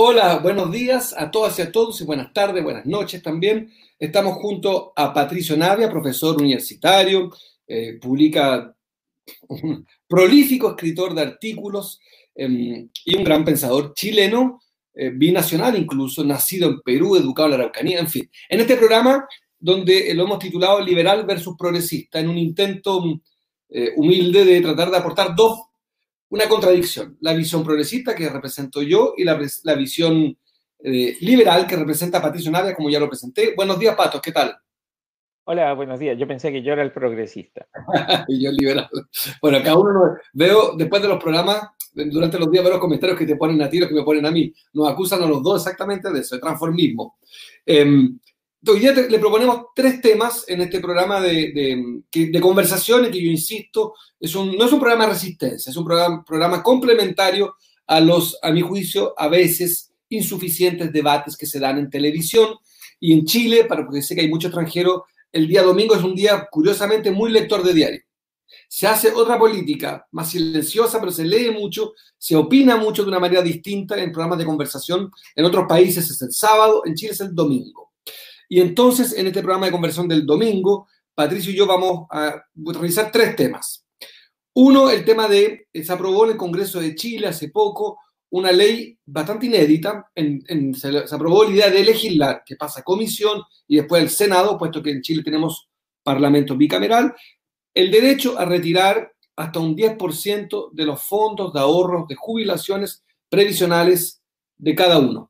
Hola, buenos días a todas y a todos y buenas tardes, buenas noches también. Estamos junto a Patricio Navia, profesor universitario, eh, publica un prolífico escritor de artículos eh, y un gran pensador chileno, eh, binacional incluso, nacido en Perú, educado en la Araucanía, en fin. En este programa, donde lo hemos titulado Liberal versus Progresista, en un intento eh, humilde de tratar de aportar dos una contradicción. La visión progresista que represento yo y la, la visión eh, liberal que representa Patricio Navia, como ya lo presenté. Buenos días, Patos, ¿qué tal? Hola, buenos días. Yo pensé que yo era el progresista. y yo el liberal. Bueno, cada uno veo, después de los programas, durante los días veo los comentarios que te ponen a ti, los que me ponen a mí. Nos acusan a los dos exactamente de eso, de transformismo. Eh, Hoy día le proponemos tres temas en este programa de, de, de conversaciones que yo insisto, es un, no es un programa de resistencia, es un programa, programa complementario a los, a mi juicio, a veces insuficientes debates que se dan en televisión y en Chile, para, porque sé que hay mucho extranjero, el día domingo es un día curiosamente muy lector de diario. Se hace otra política más silenciosa, pero se lee mucho, se opina mucho de una manera distinta en programas de conversación. En otros países es el sábado, en Chile es el domingo. Y entonces, en este programa de conversión del domingo, Patricio y yo vamos a revisar tres temas. Uno, el tema de, se aprobó en el Congreso de Chile hace poco una ley bastante inédita, en, se, aprobó la idea de legislar, que pasa a comisión y después al Senado, puesto que en Chile tenemos parlamento bicameral, el derecho a retirar hasta un 10% de los fondos de ahorros de jubilaciones previsionales de cada uno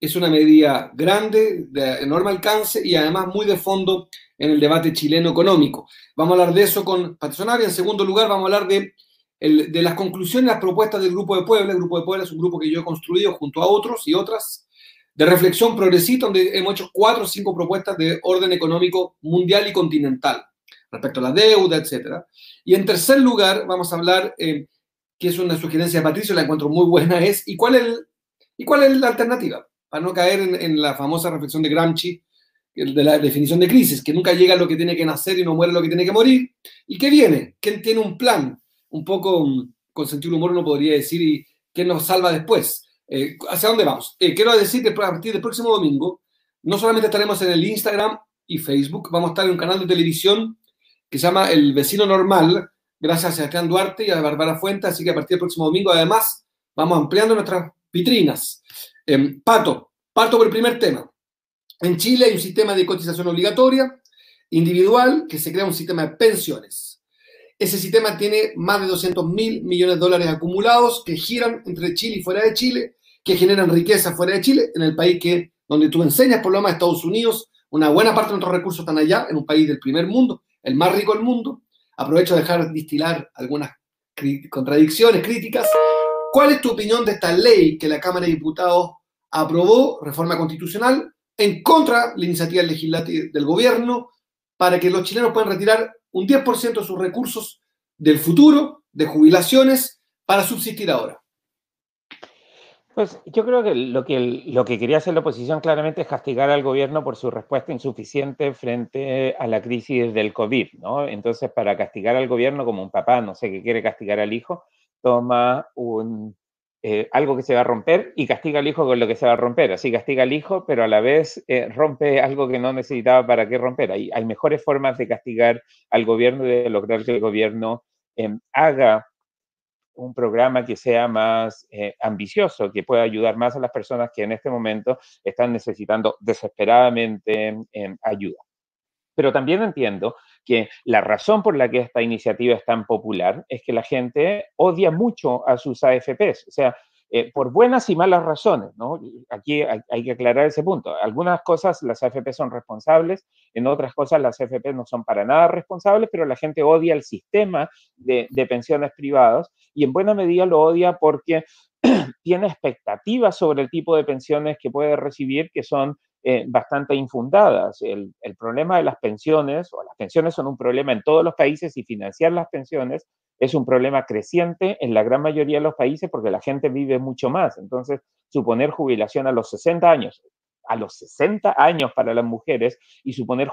es una medida grande, de enorme alcance y además muy de fondo en el debate chileno económico. Vamos a hablar de eso con Patricio En segundo lugar, vamos a hablar de, de las conclusiones, las propuestas del Grupo de Puebla. El Grupo de Puebla es un grupo que yo he construido junto a otros y otras de reflexión progresista, donde hemos hecho cuatro o cinco propuestas de orden económico mundial y continental respecto a la deuda, etc. Y en tercer lugar, vamos a hablar, eh, que es una sugerencia de Patricio, la encuentro muy buena, es ¿y cuál es, ¿y cuál es la alternativa? Para no caer en, la famosa reflexión de Gramsci, de la definición de crisis, que nunca llega lo que tiene que nacer y no muere lo que tiene que morir. ¿Y qué viene? ¿Quién tiene un plan? Un poco mm, con sentido humor uno podría decir, ¿y nos salva después? Eh, ¿Hacia dónde vamos? Eh, quiero decir que a partir del próximo domingo, no solamente estaremos en el Instagram y Facebook, vamos a estar en un canal de televisión que se llama El Vecino Normal, gracias a Sebastián Duarte y a Bárbara Fuente, así que a partir del próximo domingo, además, vamos ampliando nuestras vitrinas. Em, Pato, parto por el primer tema. En Chile hay un sistema de cotización obligatoria individual que se crea un sistema de pensiones. Ese sistema tiene más de 200 mil millones de dólares acumulados que giran entre Chile y fuera de Chile, que generan riqueza fuera de Chile, en el país que, donde tú enseñas, por lo menos Estados Unidos, una buena parte de nuestros recursos están allá, en un país del primer mundo, el más rico del mundo. Aprovecho a dejar distilar algunas contradicciones, críticas. ¿Cuál es tu opinión de esta ley que la Cámara de Diputados aprobó, reforma constitucional, en contra de la iniciativa legislativa del gobierno para que los chilenos puedan retirar un 10% de sus recursos del futuro, de jubilaciones, para subsistir ahora? Pues yo creo que lo, que lo que quería hacer la oposición claramente es castigar al gobierno por su respuesta insuficiente frente a la crisis del COVID, ¿no? Entonces, para castigar al gobierno como un papá, no sé, qué quiere castigar al hijo, toma un, eh, algo que se va a romper y castiga al hijo con lo que se va a romper. Así castiga al hijo, pero a la vez eh, rompe algo que no necesitaba para que romper. Hay, hay mejores formas de castigar al gobierno y de lograr que el gobierno em, haga un programa que sea más eh, ambicioso, que pueda ayudar más a las personas que en este momento están necesitando desesperadamente em, ayuda. Pero también entiendo que la razón por la que esta iniciativa es tan popular es que la gente odia mucho a sus AFPs, o sea, eh, por buenas y malas razones, ¿no? Aquí hay, que aclarar ese punto. Algunas cosas las AFP son responsables, en otras cosas las AFP no son para nada responsables, pero la gente odia el sistema de, de pensiones privadas y en buena medida lo odia porque tiene expectativas sobre el tipo de pensiones que puede recibir que son eh, bastante infundadas. El, problema de las pensiones, o las pensiones son un problema en todos los países y financiar las pensiones es un problema creciente en la gran mayoría de los países porque la gente vive mucho más. Entonces, suponer jubilación a los 60 años, a los 60 años para las mujeres y suponer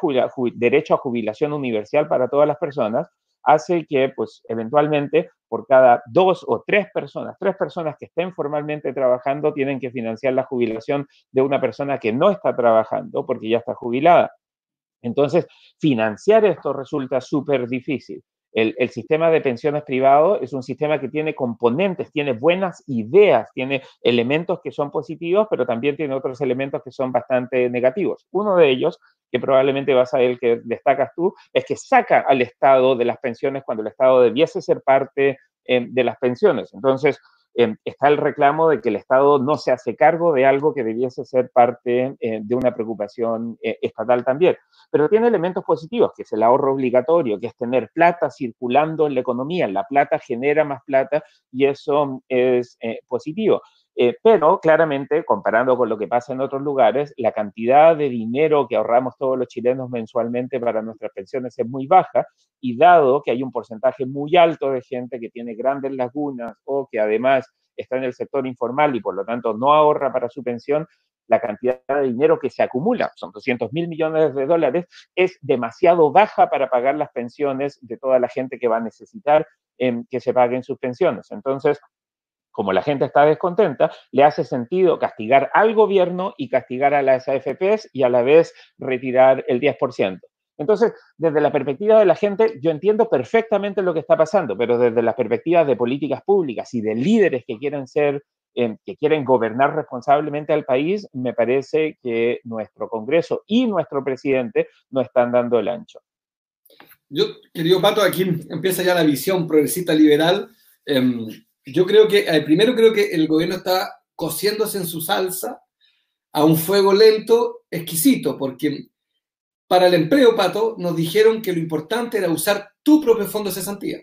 derecho a jubilación universal para todas las personas hace que, pues, eventualmente, por cada dos o tres personas, tres personas que estén formalmente trabajando, tienen que financiar la jubilación de una persona que no está trabajando porque ya está jubilada. Entonces, financiar esto resulta súper difícil. El, sistema de pensiones privado es un sistema que tiene componentes, tiene buenas ideas, tiene elementos que son positivos, pero también tiene otros elementos que son bastante negativos. Uno de ellos, que probablemente vas a ver que destacas tú, es que saca al Estado de las pensiones cuando el Estado debiese ser parte eh, de las pensiones. Entonces, Em, está el reclamo de que el Estado no se hace cargo de algo que debiese ser parte eh, de una preocupación eh, estatal también. Pero tiene elementos positivos, que es el ahorro obligatorio, que es tener plata circulando en la economía. La plata genera más plata y eso es eh, positivo. Eh, pero claramente, comparando con lo que pasa en otros lugares, la cantidad de dinero que ahorramos todos los chilenos mensualmente para nuestras pensiones es muy baja y dado que hay un porcentaje muy alto de gente que tiene grandes lagunas o que además está en el sector informal y por lo tanto no ahorra para su pensión, la cantidad de dinero que se acumula, son 200 mil millones de dólares, es demasiado baja para pagar las pensiones de toda la gente que va a necesitar em, que se paguen sus pensiones. Entonces, como la gente está descontenta, le hace sentido castigar al gobierno y castigar a las AFPs y a la vez retirar el 10%. Entonces, desde la perspectiva de la gente, yo entiendo perfectamente lo que está pasando, pero desde la perspectiva de políticas públicas y de líderes que quieren ser, eh, que quieren gobernar responsablemente al país, me parece que nuestro Congreso y nuestro presidente no están dando el ancho. Yo, querido Pato, aquí empieza ya la visión progresista liberal. Em, yo creo que, eh, primero creo que el gobierno está cociéndose en su salsa a un fuego lento, exquisito, porque para el empleo, Pato, nos dijeron que lo importante era usar tu propio fondo de cesantía.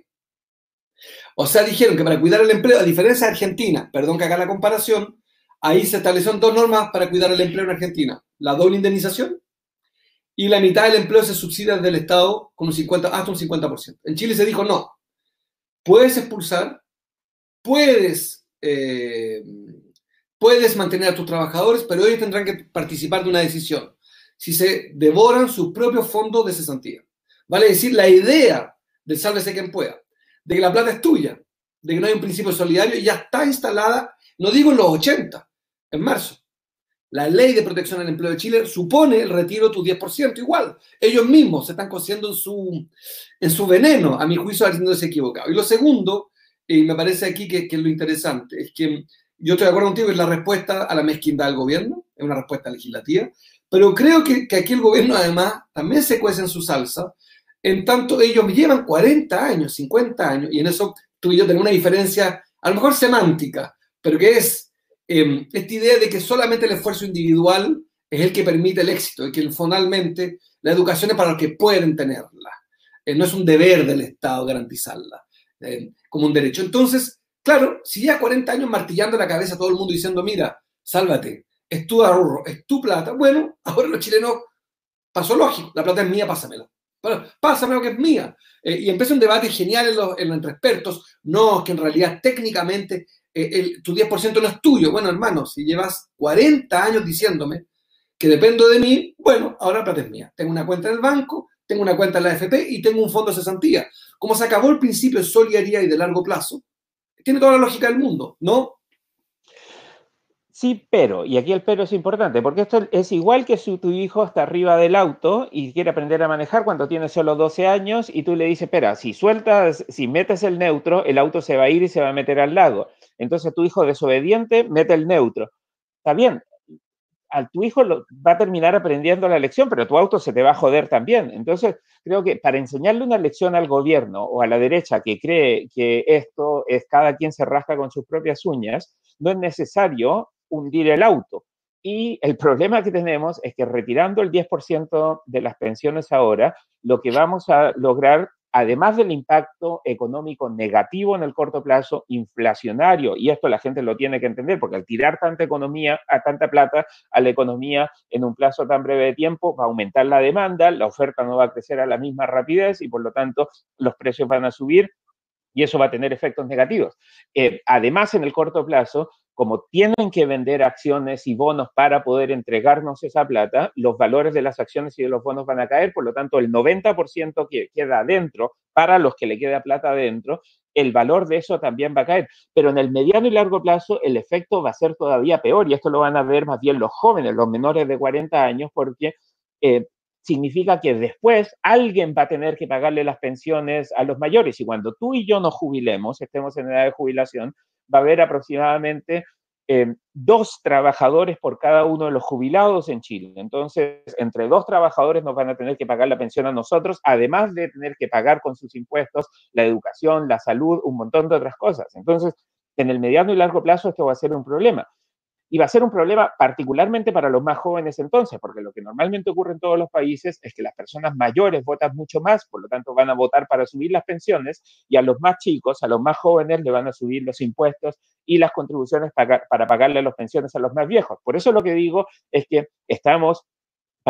O sea, dijeron que para cuidar el empleo, a diferencia de Argentina, perdón que haga la comparación, ahí se establecieron dos normas para cuidar el empleo en Argentina. La doble indemnización y la mitad del empleo se subsidia desde el Estado con un 50, hasta un 50%. En Chile se dijo no. Puedes expulsar, puedes, eh, puedes mantener a tus trabajadores, pero ellos tendrán que participar de una decisión. Si se devoran su propio fondo de cesantía. Vale decir, la idea del sálvese quien pueda, de que la plata es tuya, de que no hay un principio solidario, ya está instalada, no digo en los 80, en marzo. La ley de protección al empleo de Chile supone el retiro de tu 10%, igual. Ellos mismos se están cociendo en su, en su veneno, a mi juicio, habiéndose equivocado. Y lo segundo y me parece aquí que, es lo interesante, es que yo estoy de acuerdo contigo, es la respuesta a la mezquindad del gobierno, es una respuesta legislativa, pero creo que, que aquí el gobierno además también se cuece en su salsa, en tanto ellos llevan 40 años, 50 años, y en eso tú y yo tenemos una diferencia, a lo mejor semántica, pero que es em, esta idea de que solamente el esfuerzo individual es el que permite el éxito y que finalmente la educación es para los que pueden tenerla. Eh, no es un deber del Estado garantizarla. Eh, como un derecho. Entonces, claro, si ya 40 años martillando la cabeza a todo el mundo diciendo, mira, sálvate, es tu ahorro, es tu plata, bueno, ahora los chilenos pasó lógico, la plata es mía, pásamela. Bueno, pásame que es mía. Eh, y empieza un debate genial en los, entre expertos. No, que en realidad técnicamente eh, tu 10% no es tuyo. Bueno, hermano, si llevas 40 años diciéndome que dependo de mí, bueno, ahora la plata es mía. Tengo una cuenta en el banco, tengo una cuenta en la AFP y tengo un fondo de cesantía. Como se acabó el principio de solidaridad y de largo plazo, tiene toda la lógica del mundo, ¿no? Sí, pero, y aquí el pero es importante, porque esto es igual que si tu hijo está arriba del auto y quiere aprender a manejar cuando tiene solo 12 años y tú le dices, espera, si sueltas, si metes el neutro, el auto se va a ir y se va a meter al lago. Entonces tu hijo desobediente mete el neutro. Está bien, a tu hijo va a terminar aprendiendo la lección, pero tu auto se te va a joder también. Entonces, creo que para enseñarle una lección al gobierno o a la derecha que cree que esto es cada quien se rasca con sus propias uñas, no es necesario hundir el auto. Y el problema que tenemos es que retirando el 10% de las pensiones ahora, lo que vamos a lograr además del impacto económico negativo en el corto plazo, inflacionario, y esto la gente lo tiene que entender, porque al tirar tanta economía, a tanta plata a la economía en un plazo tan breve de tiempo, va a aumentar la demanda, la oferta no va a crecer a la misma rapidez y por lo tanto los precios van a subir y eso va a tener efectos negativos. Eh, además, en el corto plazo, como tienen que vender acciones y bonos para poder entregarnos esa plata, los valores de las acciones y de los bonos van a caer, por lo tanto el 90% que queda adentro, para los que le queda plata adentro, el valor de eso también va a caer. Pero en el mediano y largo plazo el efecto va a ser todavía peor y esto lo van a ver más bien los jóvenes, los menores de 40 años, porque eh, significa que después alguien va a tener que pagarle las pensiones a los mayores y cuando tú y yo nos jubilemos, estemos en edad de jubilación, va a haber aproximadamente eh, dos trabajadores por cada uno de los jubilados en Chile. Entonces, entre dos trabajadores nos van a tener que pagar la pensión a nosotros, además de tener que pagar con sus impuestos la educación, la salud, un montón de otras cosas. Entonces, en el mediano y largo plazo esto va a ser un problema. Y va a ser un problema particularmente para los más jóvenes entonces, porque lo que normalmente ocurre en todos los países es que las personas mayores votan mucho más, por lo tanto van a votar para subir las pensiones y a los más chicos, a los más jóvenes le van a subir los impuestos y las contribuciones para, para pagarle las pensiones a los más viejos. Por eso lo que digo es que estamos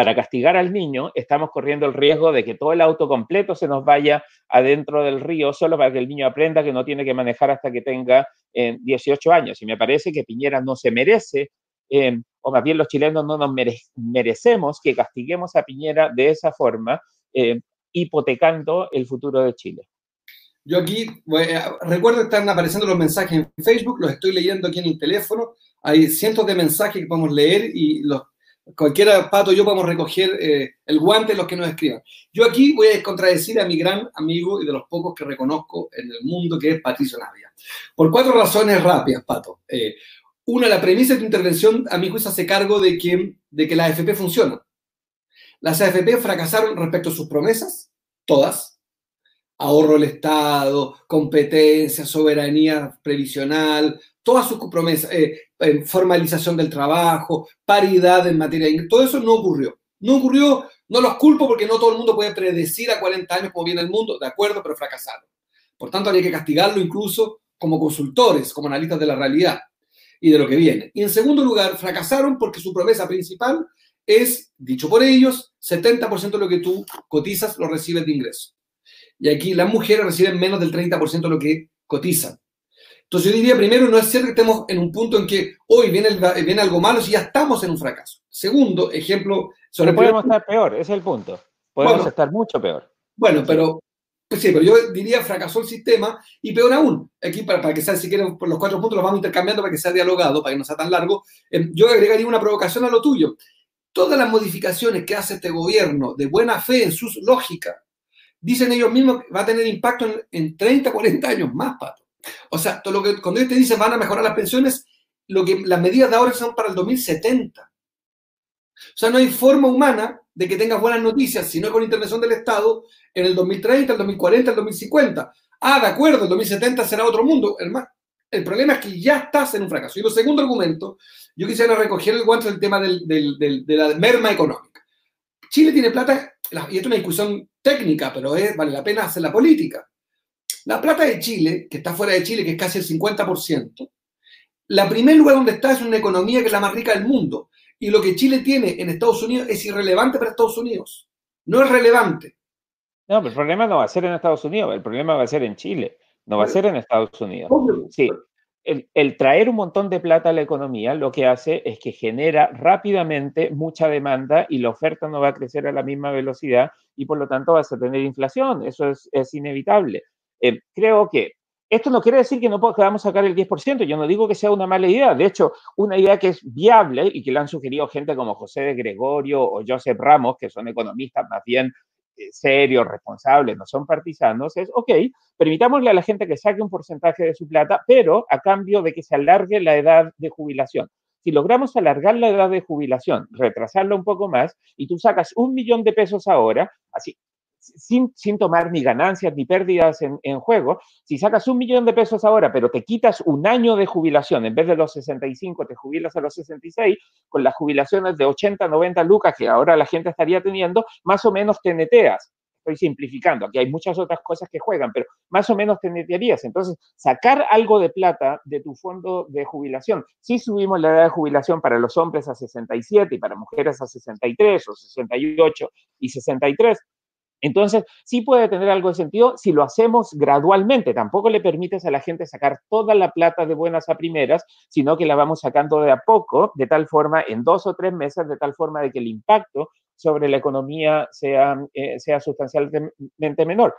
para castigar al niño, estamos corriendo el riesgo de que todo el auto completo se nos vaya adentro del río solo para que el niño aprenda que no tiene que manejar hasta que tenga 18 eh, años. Y me parece que Piñera no se merece, eh, o más bien los chilenos no nos merecemos que castiguemos a Piñera de esa forma, eh, hipotecando el futuro de Chile. Yo aquí, recuerdo que están apareciendo los mensajes en Facebook, los estoy leyendo aquí en el teléfono. Hay cientos de mensajes que podemos leer y los cualquiera, Pato, yo podemos recoger eh, el guante de los que nos escriban. Yo aquí voy a contradecir a mi gran amigo y de los pocos que reconozco en el mundo, que es Patricio Navia. Por cuatro razones rápidas, Pato. Eh, una, la premisa de tu intervención, a mi juicio, hace cargo de que, de que las AFP funcionan. Las AFP fracasaron respecto a sus promesas, todas. Ahorro del Estado, competencia, soberanía previsional, todas sus promesas, eh, formalización del trabajo, paridad en materia de todo eso no ocurrió. No ocurrió, no los culpo porque no todo el mundo puede predecir a 40 años cómo viene el mundo, de acuerdo, pero fracasaron. Por tanto, habría que castigarlo incluso como consultores, como analistas de la realidad y de lo que viene. Y en segundo lugar, fracasaron porque su promesa principal es, dicho por ellos, 70% de lo que tú cotizas lo recibes de ingreso. Y aquí las mujeres reciben menos del 30% de lo que cotizan. Entonces yo diría, primero, no es cierto que estemos en un punto en que hoy viene, viene algo malo si ya estamos en un fracaso. Segundo, ejemplo... Sobre podemos estar peor, ese es el punto. Podemos estar mucho peor. Bueno, pero pues sí, pero yo diría fracasó el sistema y peor aún, aquí para, para que sea, si quieren, por los cuatro puntos los vamos intercambiando para que sea dialogado, para que no sea tan largo, eh, yo agregaría una provocación a lo tuyo. Todas las modificaciones que hace este gobierno de buena fe en su lógica, dicen ellos mismos que va a tener impacto en, en 30, 40 años más, Pato. O sea, todo lo que, cuando ellos te dicen van a mejorar las pensiones, lo que las medidas de ahora son para el 2070. O sea, no hay forma humana de que tengas buenas noticias si no es con intervención del Estado en el 2030, el 2040, el 2050. Ah, de acuerdo, el 2070 será otro mundo. El, problema es que ya estás en un fracaso. Y el segundo argumento, yo quisiera recoger el guante del tema de la merma económica. Chile tiene plata, y esto es una discusión técnica, pero vale la pena hacer la política. La plata de Chile, que está fuera de Chile, que es casi el 50%, la primer lugar donde está es una economía que es la más rica del mundo. Y lo que Chile tiene en Estados Unidos es irrelevante para Estados Unidos. No es relevante. No, pero el problema no va a ser en Estados Unidos, el problema va a ser en Chile, no va a ser en Estados Unidos. Sí, el, el, traer un montón de plata a la economía lo que hace es que genera rápidamente mucha demanda y la oferta no va a crecer a la misma velocidad y por lo tanto vas a tener inflación. Eso es, es inevitable. Eh, creo que esto no quiere decir que no podamos sacar el 10%, yo no digo que sea una mala idea, de hecho, una idea que es viable y que le han sugerido gente como José de Gregorio o Joseph Ramos, que son economistas más bien eh, serios, responsables, no son partisanos, es, ok, permitámosle a la gente que saque un porcentaje de su plata, pero a cambio de que se alargue la edad de jubilación. Si logramos alargar la edad de jubilación, retrasarla un poco más, y tú sacas un millón de pesos ahora, así, sin, tomar ni ganancias ni pérdidas en, juego, si sacas un millón de pesos ahora, pero te quitas un año de jubilación, en vez de los 65 te jubilas a los 66, con las jubilaciones de 80, 90 lucas que ahora la gente estaría teniendo, más o menos te neteas. Estoy simplificando, aquí hay muchas otras cosas que juegan, pero más o menos te netearías. Entonces, sacar algo de plata de tu fondo de jubilación. Si subimos la edad de jubilación para los hombres a 67 y para mujeres a 63 o 68 y 63, Entonces, sí puede tener algo de sentido si lo hacemos gradualmente. Tampoco le permites a la gente sacar toda la plata de buenas a primeras, sino que la vamos sacando de a poco, de tal forma, en dos o tres meses, de tal forma de que el impacto sobre la economía sea, eh, sea sustancialmente menor.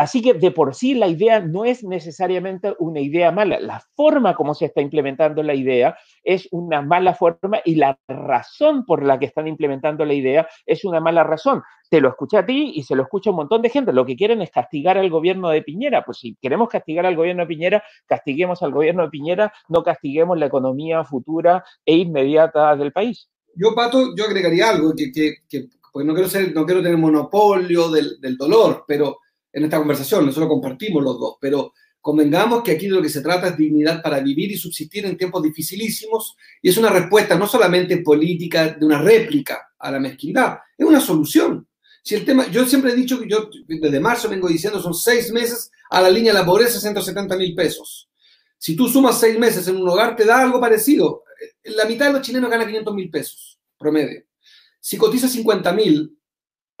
Así que de por sí la idea no es necesariamente una idea mala. La forma como se está implementando la idea es una mala forma y la razón por la que están implementando la idea es una mala razón. Te lo escuché a ti y se lo escucha un montón de gente. Lo que quieren es castigar al gobierno de Piñera. Pues si queremos castigar al gobierno de Piñera, castiguemos al gobierno de Piñera, no castiguemos la economía futura e inmediata del país. Yo, Pato, yo agregaría algo, que, que, pues no quiero, ser, no quiero tener monopolio del, del dolor, pero en esta conversación, nosotros compartimos los dos, pero convengamos que aquí de lo que se trata es dignidad para vivir y subsistir en tiempos dificilísimos y es una respuesta no solamente política de una réplica a la mezquindad, es una solución. Si el tema, yo siempre he dicho que yo desde marzo vengo diciendo son seis meses a la línea de la pobreza, 170 mil pesos. Si tú sumas seis meses en un hogar, te da algo parecido. La mitad de los chilenos gana 500 mil pesos promedio. Si cotiza 50 mil,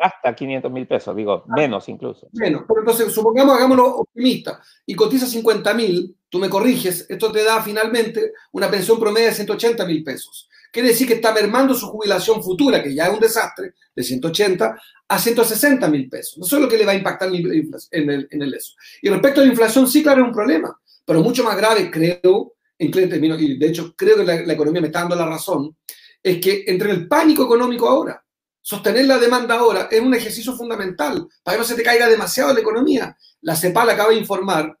hasta 500 mil pesos, digo, ah. menos incluso. Menos, pero entonces supongamos, hagámoslo optimista, y cotiza 50 mil, tú me corriges, esto te da finalmente una pensión promedio de 180 mil pesos. Quiere decir que está mermando su jubilación futura, que ya es un desastre, de 180 a 160 mil pesos. Eso es lo que le va a impactar en el, en el eso. Y respecto a la inflación, sí, claro, es un problema, pero mucho más grave, creo, en términos, y de hecho creo que la, la economía me está dando la razón, es que entre el pánico económico ahora, Sostener la demanda ahora es un ejercicio fundamental para que no se te caiga demasiado la economía. La CEPAL acaba de informar,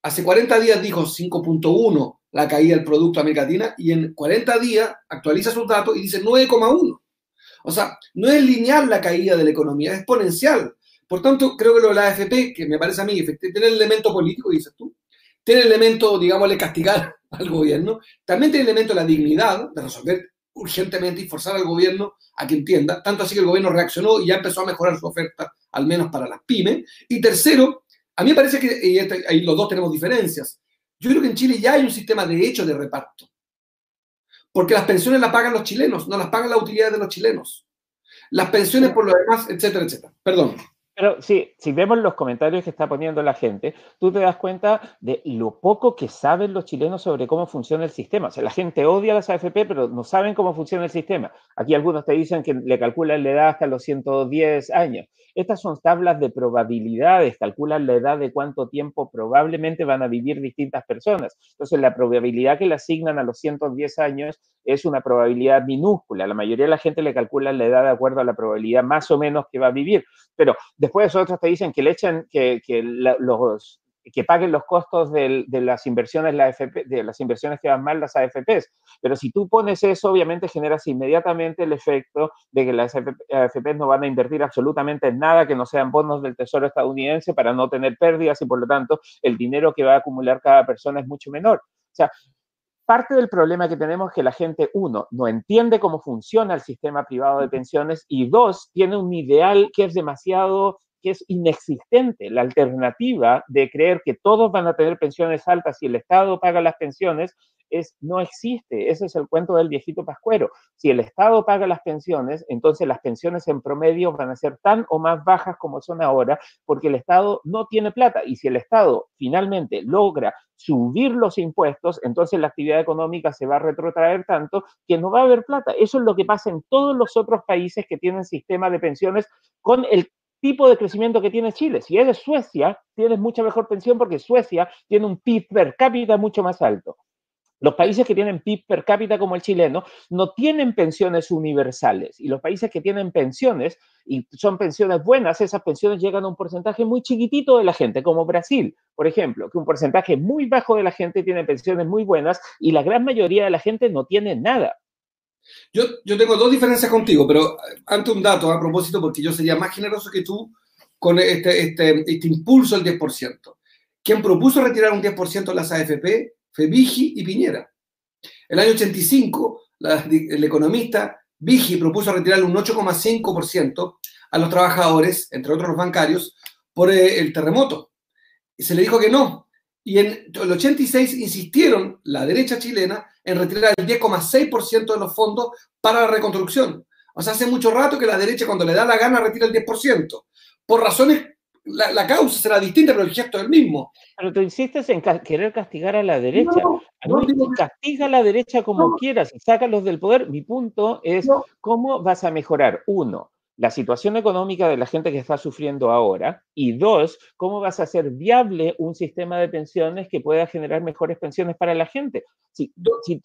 hace 40 días dijo 5.1 la caída del Producto Latina y en 40 días actualiza sus datos y dice 9,1. O sea, no es lineal la caída de la economía, es exponencial. Por tanto, creo que lo de la AFP, que me parece a mí, tiene el elemento político, dices tú, tiene el elemento, digamos, de castigar al gobierno, también tiene el elemento de la dignidad, de resolver urgentemente y forzar al gobierno a que entienda, tanto así que el gobierno reaccionó y ya empezó a mejorar su oferta, al menos para las pymes. Y tercero, a mí me parece que y este, ahí los dos tenemos diferencias. Yo creo que en Chile ya hay un sistema de hecho de reparto. Porque las pensiones las pagan los chilenos, no las pagan las utilidades de los chilenos. Las pensiones por lo demás, etcétera, etcétera. Perdón. Pero sí, si vemos los comentarios que está poniendo la gente, tú te das cuenta de lo poco que saben los chilenos sobre cómo funciona el sistema. O sea, la gente odia las AFP, pero no saben cómo funciona el sistema. Aquí algunos te dicen que le calculan la edad hasta los 110 años. Estas son tablas de probabilidades, calculan la edad de cuánto tiempo probablemente van a vivir distintas personas. Entonces, la probabilidad que le asignan a los 110 años es una probabilidad minúscula. La mayoría de la gente le calcula la edad de acuerdo a la probabilidad más o menos que va a vivir. Pero después otros te dicen que le echen, que, los, que paguen los costos de, las inversiones de las inversiones que van mal las AFPs. Pero si tú pones eso, obviamente generas inmediatamente el efecto de que las AFPs no van a invertir absolutamente en nada que no sean bonos del Tesoro estadounidense para no tener pérdidas y por lo tanto el dinero que va a acumular cada persona es mucho menor. O sea, parte del problema que tenemos es que la gente, uno, no entiende cómo funciona el sistema privado de pensiones y dos, tiene un ideal que es demasiado que es inexistente. La alternativa de creer que todos van a tener pensiones altas y el Estado paga las pensiones es, no existe. Ese es el cuento del viejito pascuero. Si el Estado paga las pensiones, entonces las pensiones en promedio van a ser tan o más bajas como son ahora, porque el Estado no tiene plata. Y si el Estado finalmente logra subir los impuestos, entonces la actividad económica se va a retrotraer tanto que no va a haber plata. Eso es lo que pasa en todos los otros países que tienen sistema de pensiones con el tipo de crecimiento que tiene Chile. Si eres Suecia, tienes mucha mejor pensión porque Suecia tiene un PIB per cápita mucho más alto. Los países que tienen PIB per cápita como el chileno no tienen pensiones universales y los países que tienen pensiones y son pensiones buenas, esas pensiones llegan a un porcentaje muy chiquitito de la gente, como Brasil, por ejemplo, que un porcentaje muy bajo de la gente tiene pensiones muy buenas y la gran mayoría de la gente no tiene nada. Yo, yo tengo dos diferencias contigo, pero ante un dato a propósito, porque yo sería más generoso que tú con este, este, este impulso del 10%. Quien propuso retirar un 10% de las AFP fue Vigi y Piñera. El año 85, el economista Vigi propuso retirar un 8,5% a los trabajadores, entre otros los bancarios, por eh, el terremoto. Y se le dijo que no. Y en el 86 insistieron la derecha chilena en retirar el 10,6% de los fondos para la reconstrucción. O sea, hace mucho rato que la derecha cuando le da la gana retira el 10%. Por razones, la, causa será distinta, pero el gesto es el mismo. Pero tú insistes en querer castigar a la derecha. castiga a la derecha como quieras y sácalos del poder. Mi punto es cómo vas a mejorar, uno, la situación económica de la gente que está sufriendo ahora y dos, cómo vas a hacer viable un sistema de pensiones que pueda generar mejores pensiones para la gente. Si,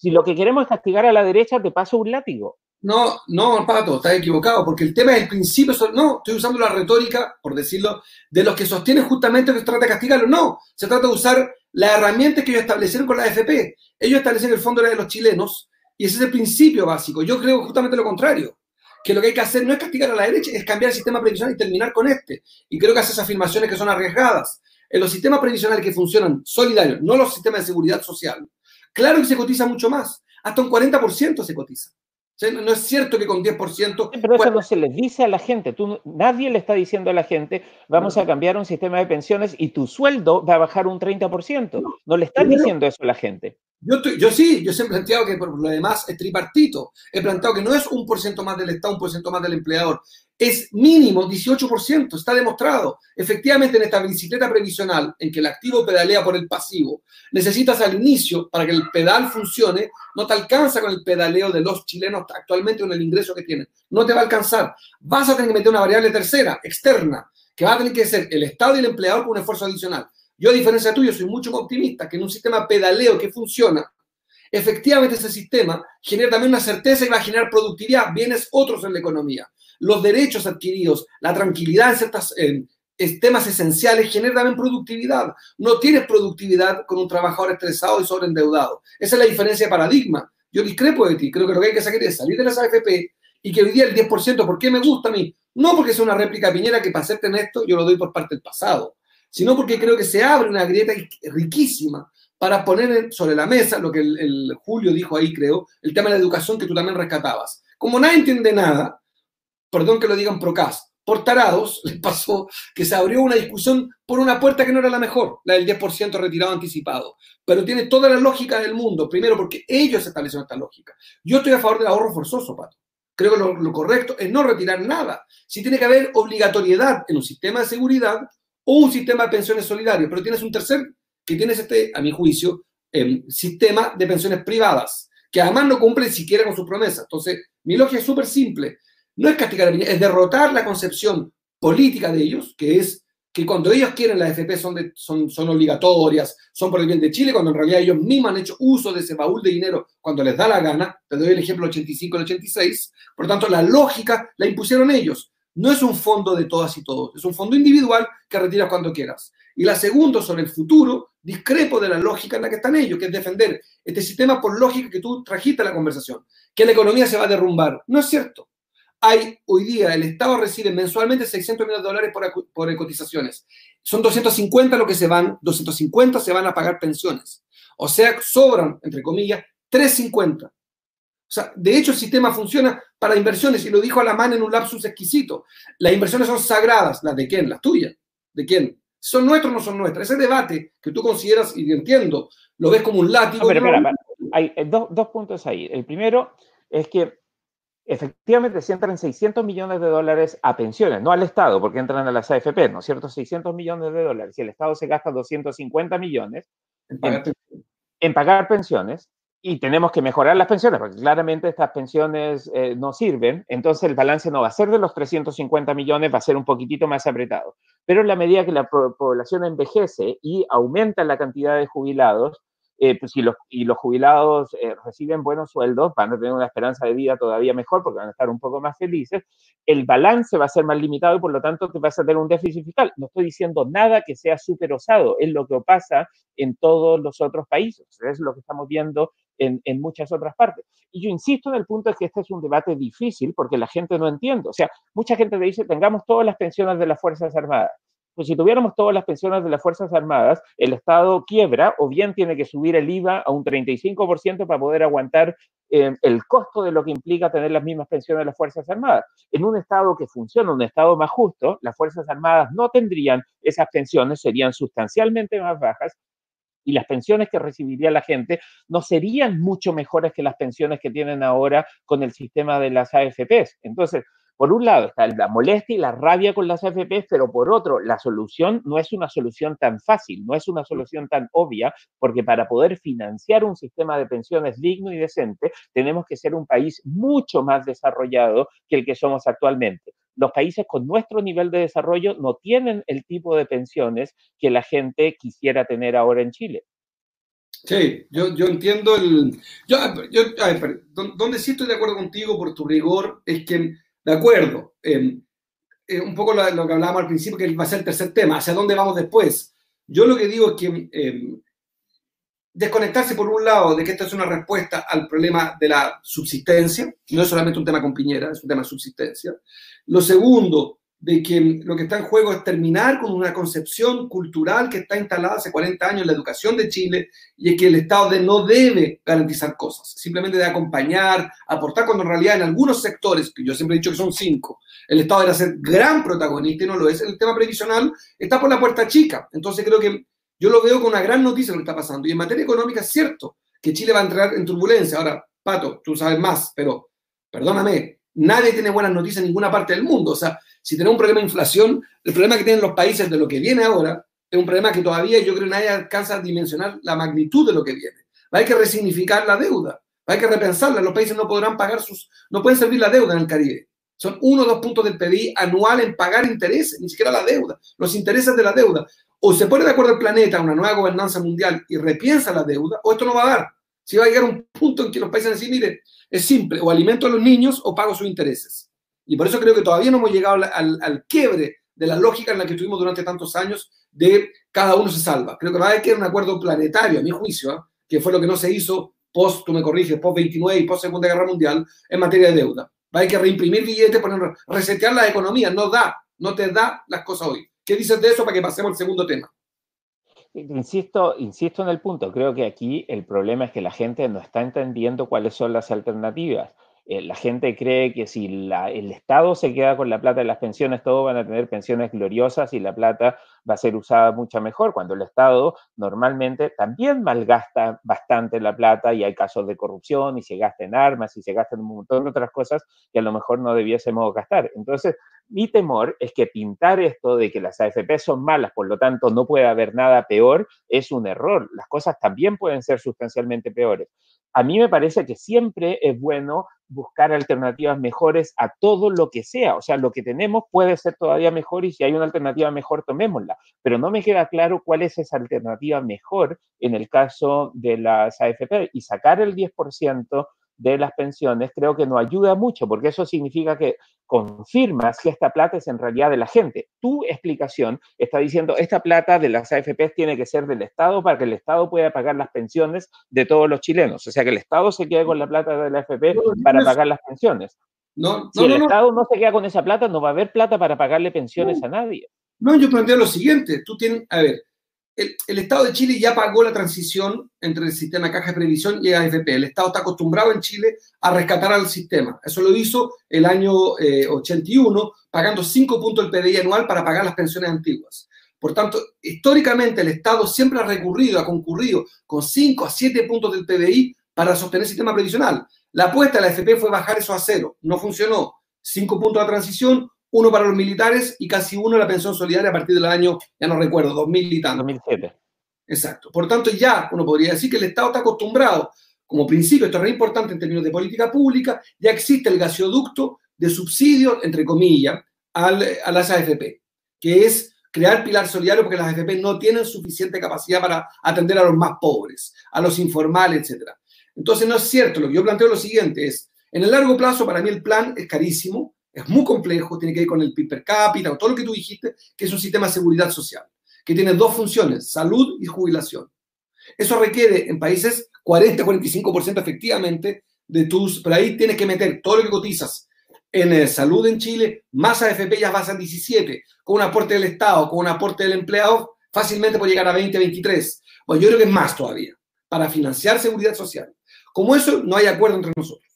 lo que queremos es castigar a la derecha, te paso un látigo. No, no, Pato, estás equivocado, porque el tema es el principio, no, estoy usando la retórica, por decirlo, de los que sostienen justamente que se trata de castigarlo. No, se trata de usar las herramientas que ellos establecieron con la AFP. Ellos establecen el fondo de los chilenos y ese es el principio básico. Yo creo justamente lo contrario que lo que hay que hacer no es castigar a la derecha, es cambiar el sistema previsional y terminar con este. Y creo que hace esas afirmaciones que son arriesgadas. En los sistemas previsionales que funcionan solidarios, no los sistemas de seguridad social, claro que se cotiza mucho más. Hasta un 40% se cotiza. No es cierto que con 10%... Pero eso no se les dice a la gente. Tú, nadie le está diciendo a la gente, vamos a cambiar un sistema de pensiones y tu sueldo va a bajar un 30%. No, le están diciendo eso a la gente. Yo, yo sí, yo siempre he planteado que por lo demás es tripartito. He planteado que no es un por ciento más del Estado, un por ciento más del empleador. Es mínimo 18%, está demostrado. Efectivamente, en esta bicicleta previsional, en que el activo pedalea por el pasivo, necesitas al inicio, para que el pedal funcione, no te alcanza con el pedaleo de los chilenos actualmente con el ingreso que tienen. No te va a alcanzar. Vas a tener que meter una variable tercera, externa, que va a tener que ser el Estado y el empleador con un esfuerzo adicional. Yo, a diferencia tuyo, soy mucho optimista que en un sistema pedaleo que funciona, efectivamente ese sistema genera también una certeza y va a generar productividad, bienes otros en la economía. Los derechos adquiridos, la tranquilidad en ciertos temas esenciales genera también productividad. No tienes productividad con un trabajador estresado y sobreendeudado. Esa es la diferencia de paradigma. Yo discrepo de ti. Creo que lo que hay que hacer es salir de las AFP y que hoy día el 10%, ¿por qué me gusta a mí? No porque sea una réplica Piñera que para en esto yo lo doy por parte del pasado sino porque creo que se abre una grieta riquísima para poner sobre la mesa lo que el, Julio dijo ahí, creo, el tema de la educación que tú también rescatabas. Como nadie entiende nada, perdón que lo digan procas, por tarados, les pasó que se abrió una discusión por una puerta que no era la mejor, la del 10% retirado anticipado. Pero tiene toda la lógica del mundo, primero porque ellos establecieron esta lógica. Yo estoy a favor del ahorro forzoso, Pato. Creo que lo, correcto es no retirar nada. Si tiene que haber obligatoriedad en un sistema de seguridad, o un sistema de pensiones solidario, pero tienes un tercer, que tienes este, a mi juicio, el sistema de pensiones privadas, que además no cumple siquiera con su promesa. Entonces, mi lógica es súper simple. No es castigar, es derrotar la concepción política de ellos, que es que cuando ellos quieren las FP son, son, obligatorias, son por el bien de Chile, cuando en realidad ellos mismos han hecho uso de ese baúl de dinero cuando les da la gana. Te doy el ejemplo 85 y 86. Por lo tanto, la lógica la impusieron ellos. No es un fondo de todas y todos, es un fondo individual que retiras cuando quieras. Y la segunda, sobre el futuro, discrepo de la lógica en la que están ellos, que es defender este sistema por lógica que tú trajiste a la conversación, que la economía se va a derrumbar. No es cierto. Hay hoy día, el Estado recibe mensualmente 600 millones de dólares por, por cotizaciones. Son 250 lo que se van, 250 se van a pagar pensiones. O sea, sobran, entre comillas, 350. O sea, de hecho el sistema funciona para inversiones y lo dijo Alamán en un lapsus exquisito. Las inversiones son sagradas, ¿las de quién? Las tuyas. ¿De quién? ¿Son nuestras o no son nuestras? Ese debate que tú consideras, y entiendo, lo ves como un látigo. pero, espera, hay eh, dos, dos puntos ahí. El primero es que efectivamente se entran 600 millones de dólares a pensiones, no al Estado, porque entran a las AFP, ¿no es cierto? 600 millones de dólares. Y el Estado se gasta 250 millones en pagar pensiones, y tenemos que mejorar las pensiones, porque claramente estas pensiones eh, no sirven, entonces el balance no va a ser de los 350 millones, va a ser un poquitito más apretado. Pero en la medida que la población envejece y aumenta la cantidad de jubilados, eh, pues, y, los, y los jubilados eh, reciben buenos sueldos, van a tener una esperanza de vida todavía mejor porque van a estar un poco más felices, el balance va a ser más limitado y por lo tanto te vas a tener un déficit fiscal. No estoy diciendo nada que sea súper osado, es lo que pasa en todos los otros países, es lo que estamos viendo en, en, muchas otras partes. Y yo insisto en el punto de que este es un debate difícil porque la gente no entiende. O sea, mucha gente te dice, tengamos todas las pensiones de las Fuerzas Armadas. Pues si tuviéramos todas las pensiones de las Fuerzas Armadas, el Estado quiebra o bien tiene que subir el IVA a un 35% para poder aguantar eh, el costo de lo que implica tener las mismas pensiones de las Fuerzas Armadas. En un Estado que funciona, un Estado más justo, las Fuerzas Armadas no tendrían esas pensiones, serían sustancialmente más bajas y las pensiones que recibiría la gente no serían mucho mejores que las pensiones que tienen ahora con el sistema de las AFPs. Entonces, por un lado está la molestia y la rabia con las AFPs, pero por otro, la solución no es una solución tan fácil, no es una solución tan obvia, porque para poder financiar un sistema de pensiones digno y decente, tenemos que ser un país mucho más desarrollado que el que somos actualmente. Los países con nuestro nivel de desarrollo no tienen el tipo de pensiones que la gente quisiera tener ahora en Chile. Sí, yo, yo entiendo el... Yo, yo, a ver, donde sí estoy de acuerdo contigo por tu rigor es que de acuerdo. Em, eh, un poco lo, que hablábamos al principio, que va a ser el tercer tema, hacia dónde vamos después. Yo lo que digo es que em, desconectarse por un lado de que esto es una respuesta al problema de la subsistencia, no es solamente un tema con Piñera, es un tema de subsistencia. Lo segundo, de que lo que está en juego es terminar con una concepción cultural que está instalada hace 40 años en la educación de Chile y es que el Estado no debe garantizar cosas, simplemente de acompañar, aportar, cuando en realidad en algunos sectores, que yo siempre he dicho que son cinco, el Estado debe ser gran protagonista y no lo es, el tema previsional está por la puerta chica. Entonces creo que yo lo veo con una gran noticia lo que está pasando. Y en materia económica es cierto que Chile va a entrar en turbulencia. Ahora, Pato, tú sabes más, pero perdóname, nadie tiene buenas noticias en ninguna parte del mundo. O sea, si tenemos un problema de inflación, el problema que tienen los países de lo que viene ahora es un problema que todavía yo creo que nadie alcanza a dimensionar la magnitud de lo que viene. Hay que resignificar la deuda, hay que repensarla. Los países no podrán pagar sus, no pueden servir la deuda en el Caribe. Son uno o dos puntos del PBI anual en pagar intereses, ni siquiera la deuda, los intereses de la deuda. O se pone de acuerdo el planeta, una nueva gobernanza mundial y repiensa la deuda, o esto no va a dar. Si va a llegar un punto en que los países decir, mire, es simple, o alimento a los niños o pago sus intereses. Y por eso creo que todavía no hemos llegado al, quiebre de la lógica en la que estuvimos durante tantos años de cada uno se salva. Creo que va a haber que un acuerdo planetario, a mi juicio, ¿eh? que fue lo que no se hizo post, tú me corriges, post 29 y post Segunda Guerra Mundial en materia de deuda. Va a haber que reimprimir billetes, poner, resetear la economía. No da, no te da las cosas hoy. ¿Qué dices de eso para que pasemos al segundo tema? Insisto, insisto en el punto. Creo que aquí el problema es que la gente no está entendiendo cuáles son las alternativas. Eh, la gente cree que si el Estado se queda con la plata de las pensiones, todos van a tener pensiones gloriosas y la plata va a ser usada mucho mejor, cuando el Estado normalmente también malgasta bastante la plata y hay casos de corrupción y se gasta en armas y se gasta en un montón de otras cosas que a lo mejor no debiésemos gastar. Entonces, mi temor es que pintar esto de que las AFP son malas, por lo tanto no puede haber nada peor, es un error. Las cosas también pueden ser sustancialmente peores. A mí me parece que siempre es bueno buscar alternativas mejores a todo lo que sea. O sea, lo que tenemos puede ser todavía mejor y si hay una alternativa mejor, tomémosla. Pero no me queda claro cuál es esa alternativa mejor en el caso de las AFP y sacar el 10% de las pensiones, creo que no ayuda mucho, porque eso significa que confirmas que esta plata es en realidad de la gente. Tu explicación está diciendo, esta plata de las AFP tiene que ser del Estado para que el Estado pueda pagar las pensiones de todos los chilenos. O sea, que el Estado se quede con la plata de la AFP para pagar las pensiones. No, si el Estado no se queda con esa plata, no va a haber plata para pagarle pensiones a nadie. No, yo planteo lo siguiente. Tú tienes, a ver, el, Estado de Chile ya pagó la transición entre el sistema caja de previsión y AFP. El Estado está acostumbrado en Chile a rescatar al sistema. Eso lo hizo el año 81, eh, pagando 5 puntos del PDI anual para pagar las pensiones antiguas. Por tanto, históricamente el Estado siempre ha recurrido, ha concurrido con 5 a 7 puntos del PDI para sostener el sistema previsional. La apuesta de la AFP fue bajar eso a cero. No funcionó. 5 puntos de transición, uno para los militares y casi uno la pensión solidaria a partir del año, ya no recuerdo, 2000 y tanto. 2007. Exacto. Por tanto, ya uno podría decir que el Estado está acostumbrado, como principio, esto es muy importante en términos de política pública, ya existe el gasoducto de subsidio, entre comillas, al, a las AFP, que es crear pilar solidario porque las AFP no tienen suficiente capacidad para atender a los más pobres, a los informales, etc. Entonces, no es cierto. Lo que yo planteo es lo siguiente, es, en el largo plazo, para mí el plan es carísimo, es muy complejo, tiene que ir con el PIB per cápita, o todo lo que tú dijiste, que es un sistema de seguridad social, que tiene dos funciones, salud y jubilación. Eso requiere en países 40-45% efectivamente de tus, pero ahí tienes que meter todo lo que cotizas en eh, salud en Chile, más AFP ya vas a 17, con un aporte del Estado, con un aporte del empleado, fácilmente puede llegar a 20, 23. Bueno, yo creo que es más todavía, para financiar seguridad social. Como eso, no hay acuerdo entre nosotros.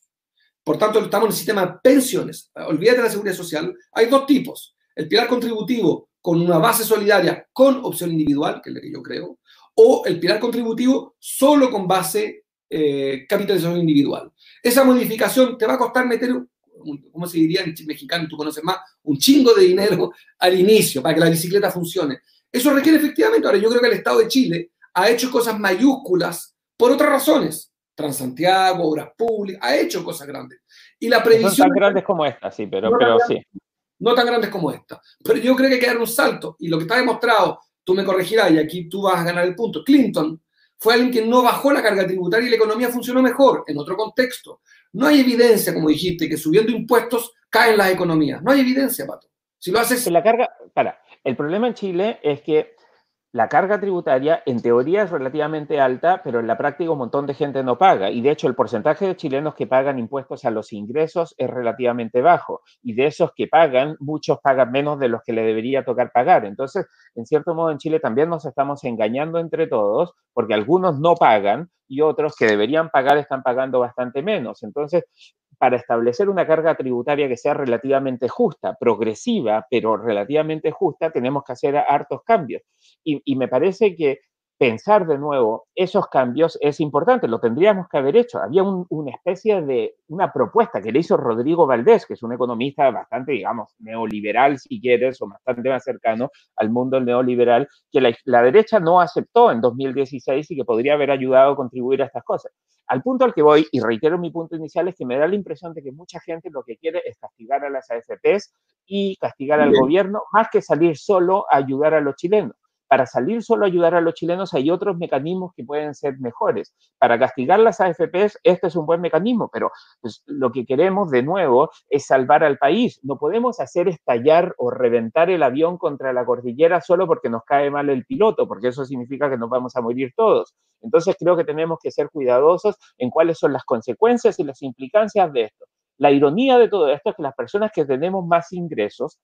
Por tanto, estamos en el sistema de pensiones. Olvídate de la seguridad social. Hay dos tipos. El pilar contributivo con una base solidaria con opción individual, que es la que yo creo, o el pilar contributivo solo con base eh, capitalización individual. Esa modificación te va a costar meter, ¿cómo se diría en mexicano? Tú conoces más, un chingo de dinero al inicio para que la bicicleta funcione. Eso requiere efectivamente, ahora yo creo que el Estado de Chile ha hecho cosas mayúsculas por otras razones. Transantiago, obras públicas, ha hecho cosas grandes. Y la previsión... No tan grandes como esta, sí, pero, pero sí. No tan grandes como esta. Pero yo creo que hay que dar un salto. Y lo que está demostrado, tú me corregirás y aquí tú vas a ganar el punto. Clinton fue alguien que no bajó la carga tributaria y la economía funcionó mejor, en otro contexto. No hay evidencia, como dijiste, que subiendo impuestos caen las economías. No hay evidencia, Pato. Si lo haces... La carga, para, el problema en Chile es que la carga tributaria en teoría es relativamente alta, pero en la práctica un montón de gente no paga. Y de hecho el porcentaje de chilenos que pagan impuestos a los ingresos es relativamente bajo. Y de esos que pagan, muchos pagan menos de los que le debería tocar pagar. Entonces, en cierto modo en Chile también nos estamos engañando entre todos, porque algunos no pagan y otros que deberían pagar están pagando bastante menos. Entonces, para establecer una carga tributaria que sea relativamente justa, progresiva, pero relativamente justa, tenemos que hacer hartos cambios. Y, y me parece que pensar de nuevo esos cambios es importante, lo tendríamos que haber hecho. Había una especie de una propuesta que le hizo Rodrigo Valdés, que es un economista bastante, digamos, neoliberal, si quieres, o bastante más cercano al mundo neoliberal, que la, la derecha no aceptó en 2016 y que podría haber ayudado a contribuir a estas cosas. Al punto al que voy, y reitero mi punto inicial, es que me da la impresión de que mucha gente lo que quiere es castigar a las AFPs y castigar al gobierno, más que salir solo a ayudar a los chilenos para salir solo a ayudar a los chilenos hay otros mecanismos que pueden ser mejores. Para castigar las AFPs, este es un buen mecanismo, pero pues, lo que queremos de nuevo es salvar al país. No podemos hacer estallar o reventar el avión contra la cordillera solo porque nos cae mal el piloto, porque eso significa que nos vamos a morir todos. Entonces creo que tenemos que ser cuidadosos en cuáles son las consecuencias y las implicancias de esto. La ironía de todo esto es que las personas que tenemos más ingresos